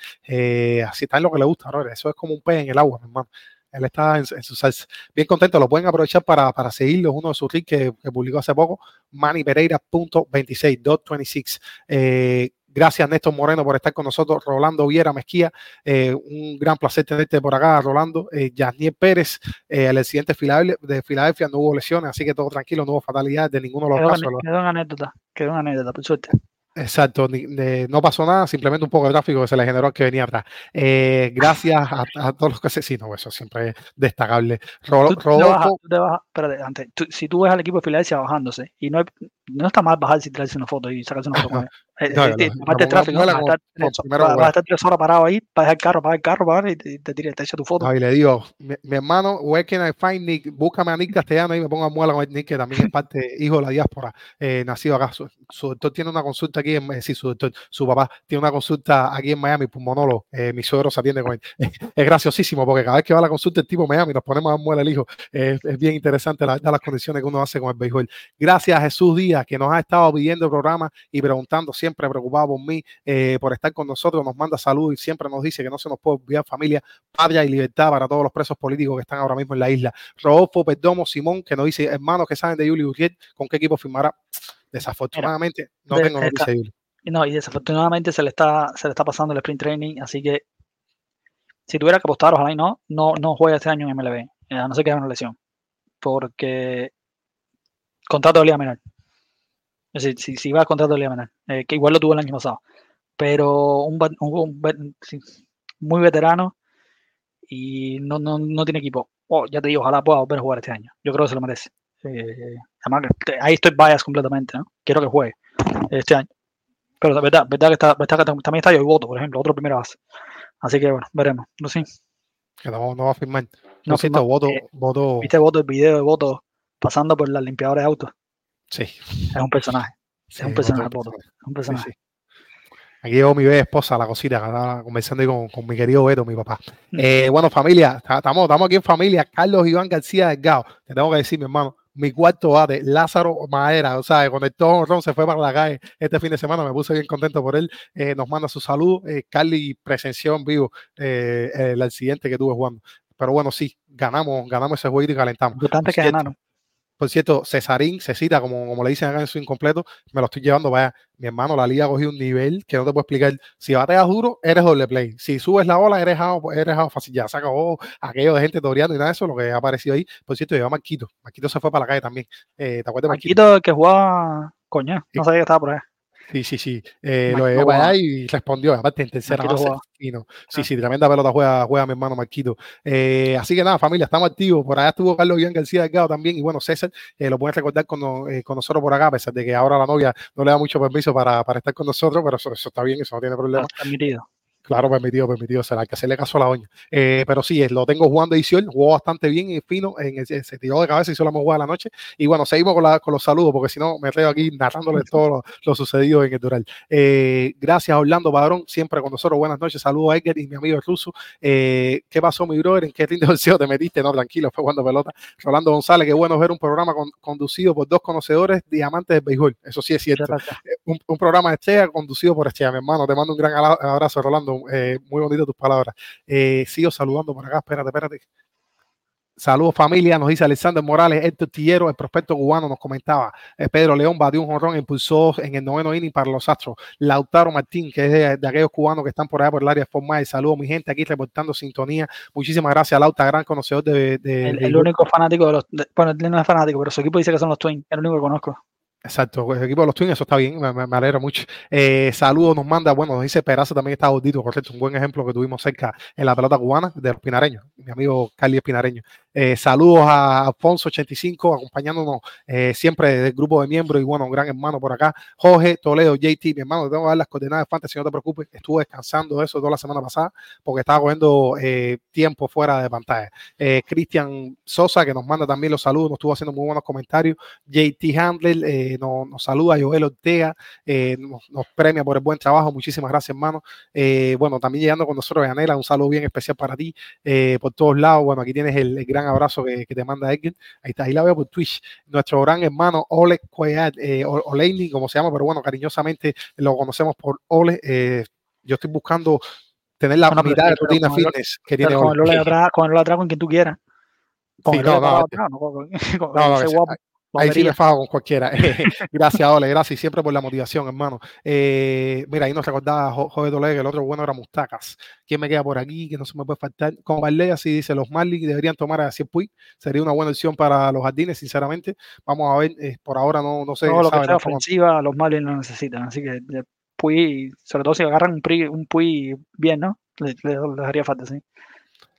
Speaker 1: así está en lo que le gusta, ¿no? eso es como un pez en el agua, mi hermano. Él está en, su- en su salsa. Bien contento, lo pueden aprovechar para, para seguirlo. Uno de sus reels que, que publicó hace poco, manipereira.26, 226. Eh, gracias, Néstor Moreno, por estar con nosotros. Rolando Viera Mezquía, eh, un gran placer tenerte por acá, Rolando. Eh, Yasniel Pérez, eh, el accidente de Filadelfia, de Filadelfia no hubo lesiones, así que todo tranquilo, no hubo fatalidades de ninguno de los
Speaker 2: Quedó,
Speaker 1: casos.
Speaker 2: quedó en anécdota. Quedó en anécdota, por suerte.
Speaker 1: Exacto, de- no pasó nada, simplemente un poco de tráfico que se le generó al que venía atrás. Eh, gracias a, a todos los que se. Sí, no, eso siempre es destacable. Ro-
Speaker 2: Tú, tú te bajas,
Speaker 1: Rodolfo,
Speaker 2: tú te bajas- espérate, antes, tú- si tú ves al equipo de Filadelfia bajándose, y no, hay- no está mal bajarse y tirarse una foto y sacarse una foto. *laughs* Eh,
Speaker 1: No,
Speaker 2: eh,
Speaker 1: no, no,
Speaker 2: aparte
Speaker 1: no,
Speaker 2: tráfico, vas a estar tres-
Speaker 1: primero
Speaker 2: vas- vas a
Speaker 1: lugar.
Speaker 2: estar tres horas parado ahí, para dejar el carro, para el carro, para y te, te, tira- te echa tu foto.
Speaker 1: Y le digo, mi, mi hermano, where can I find Nick? Búscame a Nick Castellano y me pongo a muela con Nick, que también es parte, hijo de la diáspora, eh, nacido acá. Su, su tiene una consulta aquí, en, eh, sí, su su papá tiene una consulta aquí en Miami, pulmonólogo, eh, mi suegro se atiende con él. *laughs* es graciosísimo, porque cada vez que va a la consulta el tipo Miami, nos ponemos a muela el hijo. Es bien interesante la las condiciones que uno hace con el béisbol. Gracias a Jesús Díaz, que nos ha estado pidiendo el programa y preguntando, siempre preocupado por mí, eh, por estar con nosotros, nos manda salud y siempre nos dice que no se nos puede olvidar familia, patria y libertad para todos los presos políticos que están ahora mismo en la isla. Rodolfo Perdomo Simón, que nos dice, hermanos que saben de Yuli Gurriel, ¿con qué equipo firmará? Desafortunadamente, no
Speaker 2: de-
Speaker 1: tengo de.
Speaker 2: Y No, y desafortunadamente se le está, se le está pasando el sprint training, así que si tuviera que apostar, ojalá y no, no, no juegue este año en MLB, eh, a no ser que haya una lesión. Porque contrato de liga menor. Es decir, si, si va a contrato de liga menor, eh, que igual lo tuvo el año pasado. Pero un, un- un vet- sí, muy veterano y no, no, no tiene equipo. Oh, ya te digo, ojalá pueda volver a jugar este año. Yo creo que se lo merece. Eh, además, ahí estoy bias completamente, ¿no? Quiero que juegue este año. Pero verdad, verdad que está, verdad que tam- también está yo voto, por ejemplo, otro primera base. Así que bueno, veremos. No sé.
Speaker 1: Que no, no va a firmar.
Speaker 2: No
Speaker 1: No siento
Speaker 2: firma,
Speaker 1: voto,
Speaker 2: eh,
Speaker 1: voto.
Speaker 2: ¿Viste voto, el video de voto pasando por la limpiadora de autos?
Speaker 1: Sí.
Speaker 2: Es un personaje.
Speaker 1: sí,
Speaker 2: un personaje,
Speaker 1: voto-.
Speaker 2: Es un personaje.
Speaker 1: sí. Aquí llegó mi bella esposa, la cosita, que estaba conversando ahí con, con mi querido Beto, mi papá.
Speaker 2: Mm.
Speaker 1: Eh, bueno, familia, ta- estamos estamos aquí en familia. Carlos Iván García Delgado, te tengo que decir, mi hermano, mi cuarto bate, Lázaro Madera, o sea, conectó un ron, se fue para la calle este fin de semana, me puse bien contento por él. Eh, nos manda su salud. Eh, Carly presenció en vivo eh, el accidente que tuve jugando. Pero bueno, sí, ganamos, ganamos ese juego y calentamos.
Speaker 2: Importante que ganaron.
Speaker 1: Por cierto, Cesarín, Cecita, como, como le dicen acá en su incompleto, me lo estoy llevando. Vaya, mi hermano, la liga ha cogido un nivel que no te puedo explicar. Si bateas duro, eres doble play. Si subes la ola, eres out, eres out fácil. Ya se acabó aquello de gente toreando y nada de eso, lo que ha aparecido ahí. Por cierto, lleva Marquito. Marquito se fue para la calle también. Eh, ¿Te acuerdas de Marquito?
Speaker 2: Marquito, que jugaba, coño, no sabía que estaba por ahí.
Speaker 1: Sí, sí, sí. Eh, lo llevé para allá y respondió. Aparte, en tercera base. fino. Sí,
Speaker 2: Ah.
Speaker 1: sí, tremenda pelota juega, juega mi hermano Marquito. Eh, así que nada, familia, estamos activos. Por allá estuvo Carlos Iván García Delgado también. Y bueno, César, eh, lo pueden recordar con, no- eh, con nosotros por acá, a pesar de que ahora la novia no le da mucho permiso para, para estar con nosotros, pero eso, eso está bien, eso no tiene problema.
Speaker 2: Está permitido.
Speaker 1: Claro, permitido, permitido, será hay que hacerle caso a la doña. Eh, pero sí, eh, lo tengo jugando edición, jugó bastante bien y fino, en el- se tiró de cabeza y solo hemos jugado la noche. Y bueno, seguimos con, la- con los saludos, porque si no me traigo aquí narrándole *laughs* todo lo, lo sucedido en el Dural. Eh, gracias, Orlando Padrón, siempre con nosotros. Buenas noches, saludos a Edgar y mi amigo el ruso. Eh, ¿Qué pasó, mi brother? ¿En qué rinde bolseo te metiste? No, tranquilo, fue jugando pelota. Rolando González, qué bueno ver un programa con- conducido por dos conocedores diamantes del béisbol. Eso sí es cierto un, un programa de Estrella conducido por Estrella, mi hermano. Te mando un gran abrazo, Rolando. Eh, muy bonito tus palabras. Eh, sigo saludando por acá, espérate, espérate. Saludos familia, nos dice Alexander Morales, Héctor Tillero, el prospecto cubano, nos comentaba. Eh, Pedro León batió un jonrón, impulsó en el noveno inning para los Astros. Lautaro Martín, que es de, de aquellos cubanos que están por allá por el área de Formal. Saludos, mi gente, aquí reportando sintonía. Muchísimas gracias, Lauta, gran conocedor de. de-
Speaker 2: El, único fanático de los. de- bueno, no es fanático, pero su equipo dice que son los Twins. El único que conozco.
Speaker 1: Exacto, el equipo de los Twins, eso está bien, me, alegro mucho. Eh, saludos nos manda, bueno, nos dice Peraza también está gordito, correcto, un buen ejemplo que tuvimos cerca en la pelota cubana de los pinareños, mi amigo Carly Espinareño. Eh, saludos a Alfonso85, acompañándonos eh, siempre del grupo de miembros y bueno, un gran hermano por acá. Jorge Toledo, JT, mi hermano, te tengo que dar las coordenadas de Fantasy, no te preocupes, estuve descansando eso toda la semana pasada porque estaba cogiendo eh, tiempo fuera de pantalla. Eh, Cristian Sosa, que nos manda también los saludos, nos estuvo haciendo muy buenos comentarios. JT Handler nos, nos, saluda, Joel Ortega, nos, premia por el buen trabajo, muchísimas gracias, hermano. bueno, también llegando con nosotros, Yanela, un saludo bien especial para ti por todos lados. Bueno, aquí tienes el gran abrazo que, que, te manda Edgar. Ahí está, ahí la veo por Twitch. Nuestro gran hermano Ole Cuellar, eh, Oleini, como se llama, pero bueno, cariñosamente lo conocemos por Ole. Eh, yo estoy buscando tener la bueno, mitad de rutina fitness que tiene
Speaker 2: Ole. con el atrás con quien tú quieras.
Speaker 1: Con sí, no, no, atrás, no, con, *laughs* con, no, ese Ahí sí me fago con cualquiera. *laughs* *laughs* gracias, Ole, gracias siempre por la motivación, hermano. Eh, mira, ahí nos recordaba Toledo que el otro bueno era Mustacas. ¿Quién me queda por aquí? Que no se me puede faltar. Con Barley, así dice, los Marlins deberían tomar a Puy. Sería una buena opción para los jardines, sinceramente. Vamos a ver, eh, por ahora no, no sé.
Speaker 2: No, lo que sea ofensiva, los Marlins lo necesitan. Así que Puy, sobre todo si agarran un, Puy, un Puy bien, ¿no? Les, les, les haría falta, sí.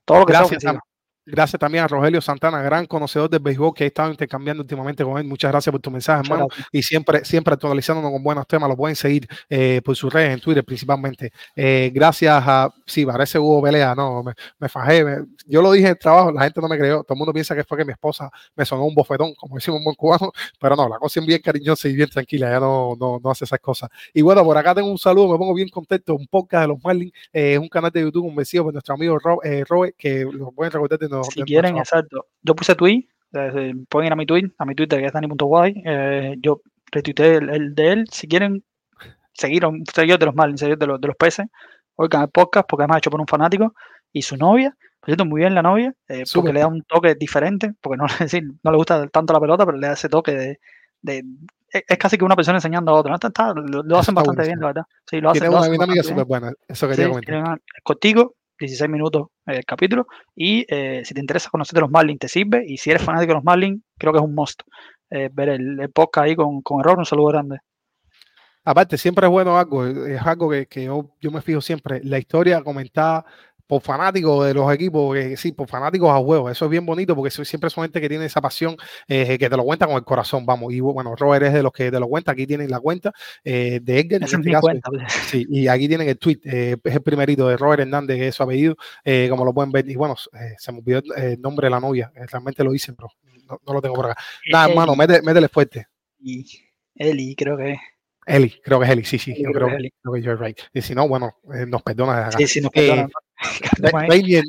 Speaker 2: Todo lo que
Speaker 1: Gracias,
Speaker 2: sea ofensiva.
Speaker 1: Gracias también a Rogelio Santana, gran conocedor del béisbol que he estado intercambiando últimamente con él. Muchas gracias por tu mensaje, hermano.
Speaker 2: gracias.
Speaker 1: Y siempre, siempre actualizándonos con buenos temas. Lo pueden seguir eh, por sus redes, en Twitter principalmente. Eh, gracias a, sí, parece Hugo Pelea, no, me, me fajé. Me, yo lo dije en el trabajo, la gente no me creyó. Todo el mundo piensa que fue que mi esposa me sonó un bofetón, como decimos un buen cubano, *laughs* pero no, la cosa es bien cariñosa y bien tranquila, ya no, no, no hace esas cosas. Y bueno, por acá tengo un saludo, me pongo bien contento. Un podcast de los Marlins, eh, es un canal de YouTube convencido por nuestro amigo Ro, Robert, que lo pueden recordar de,
Speaker 2: si quieren, Exacto. Yo puse tweet, eh, pueden ir a mi tweet, a mi Twitter que es dani.guay. Eh, yo retuiteé el, el, de él. Si quieren seguir un seguidor de los Marlins, seguidor de los, de los peces, oigan el podcast porque además hecho por un fanático y su novia. Por cierto, muy bien la novia, eh, porque le da un toque diferente, porque no, *laughs* decir, no le gusta tanto la pelota, pero le da ese toque de, de es casi que una persona enseñando a otra. ¿no? Está, está, lo, lo, hacen bastante bueno, bien, la verdad. Sí, lo hacen,
Speaker 1: Tiene
Speaker 2: lo
Speaker 1: una dinámica súper buena. Eso quería
Speaker 2: sí,
Speaker 1: comentar.
Speaker 2: Contigo, 16 minutos el capítulo. Y eh, si te interesa conocer de los Marlins, te sirve. Y si eres fanático de los Marlins, creo que es un must eh, ver el, el, podcast ahí con, con error. Un saludo grande.
Speaker 1: Aparte, siempre es bueno algo, es algo que, que yo, yo, me fijo siempre, la historia comentada por fanáticos de los equipos, eh, sí, por fanáticos a juego. Eso es bien bonito porque siempre son gente que tiene esa pasión, eh, que te lo cuenta con el corazón, vamos. Y bueno, Robert es de los que te lo cuenta. Aquí tienen la cuenta eh, de Edgar.
Speaker 2: En este caso, pues.
Speaker 1: sí, y aquí tienen el tweet. es el primerito de Robert Hernández, que es su apellido, como lo pueden ver. Y bueno, se me olvidó el nombre de la novia. realmente lo hice, pero no, no, lo tengo por acá. Nada, hermano, métele, métele fuerte.
Speaker 2: Y Eli, creo que es.
Speaker 1: Eli, creo que es Eli, sí, sí,
Speaker 2: Eli,
Speaker 1: yo creo, creo, que, creo que you're right. Y si no, bueno, eh, nos perdona.
Speaker 2: Sí, sí, nos perdona.
Speaker 1: Rainier,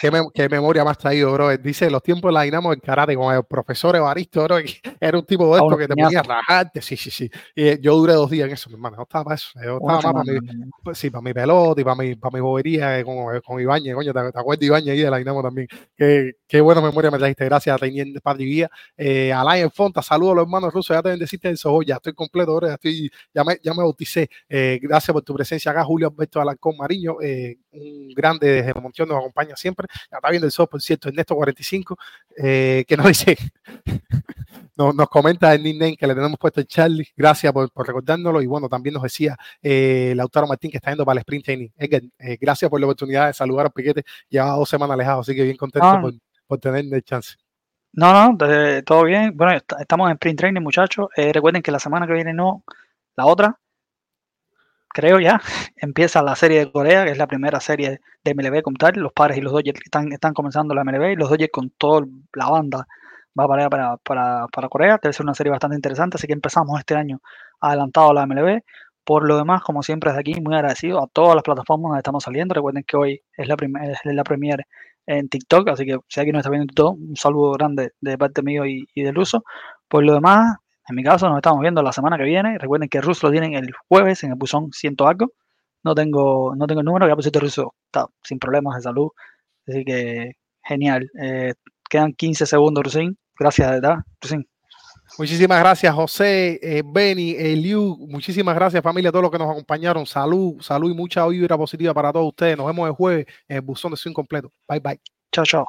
Speaker 1: ¿qué, me, ¿qué, memoria más traído, bro? Dice, los tiempos de la Dinamo del karate con el profesor Evaristo, bro, *laughs* era un tipo de esto que te ponía rajarte, sí, sí, sí. Y yo duré dos días en eso, mi hermano, no estaba para eso. Yo estaba para mi, pues, sí, para mi pelota y para mi, para mi bobería con, con Ibañez, coño, te, te acuerdas de Ibañez ahí de la Dinamo también. Qué, qué buena memoria me trajiste, gracias a Rainier de Padrivía. Eh, a Lion Fonta, saludos a los hermanos rusos, ya te bendeciste en eso, ya estoy completo, bro, ya, estoy, ya, me, ya me bauticé. Eh, gracias por tu presencia acá, Julio Alberto Alarcón Mariño, eh, un grande desde Monción nos acompaña siempre. Está viendo el software, por cierto, Ernesto 45, eh, que nos *laughs* dice, nos, nos, comenta el nickname que le tenemos puesto el Charlie. Gracias por, por recordárnoslo. Y bueno, también nos decía eh, Lautaro Martín que está yendo para el sprint training. Edgar, eh, gracias por la oportunidad de saludar a Piquete. Llevaba dos semanas alejado, así que bien contento ah. por, por, tener el chance.
Speaker 2: No, no, de, todo bien. Bueno, estamos en sprint training, muchachos. Recuerden que la semana que viene no, la otra, creo ya, *laughs* empieza la serie de Corea, que es la primera serie de MLB como tal. Los padres y los Dodgers están, están comenzando la MLB y los Dodgers con toda la banda va para, para, para, para Corea. Debe ser una serie bastante interesante, así que empezamos este año adelantado la MLB. Por lo demás, como siempre, desde aquí muy agradecido a todas las plataformas donde estamos saliendo. Recuerden que hoy es la, prim es la en TikTok, así que si alguien nos está viendo en TikTok, un saludo grande de parte mío y, y del uso. Por lo demás, en mi caso, nos estamos viendo la semana que viene. Recuerden que Russo lo tienen el jueves en el buzón 100 algo. No tengo, no tengo el número, ya cierto Russo está sin problemas de salud. Así que genial. Eh, quedan 15 segundos, Rusin. Gracias, de verdad. Rusin.
Speaker 1: Muchísimas gracias, José, eh, Benny, Eliu. Muchísimas gracias, familia, a todos los que nos acompañaron. Salud, salud y mucha vibra positiva para todos ustedes. Nos vemos el jueves en el buzón de Swing completo. Bye, bye.
Speaker 2: Chao, chao.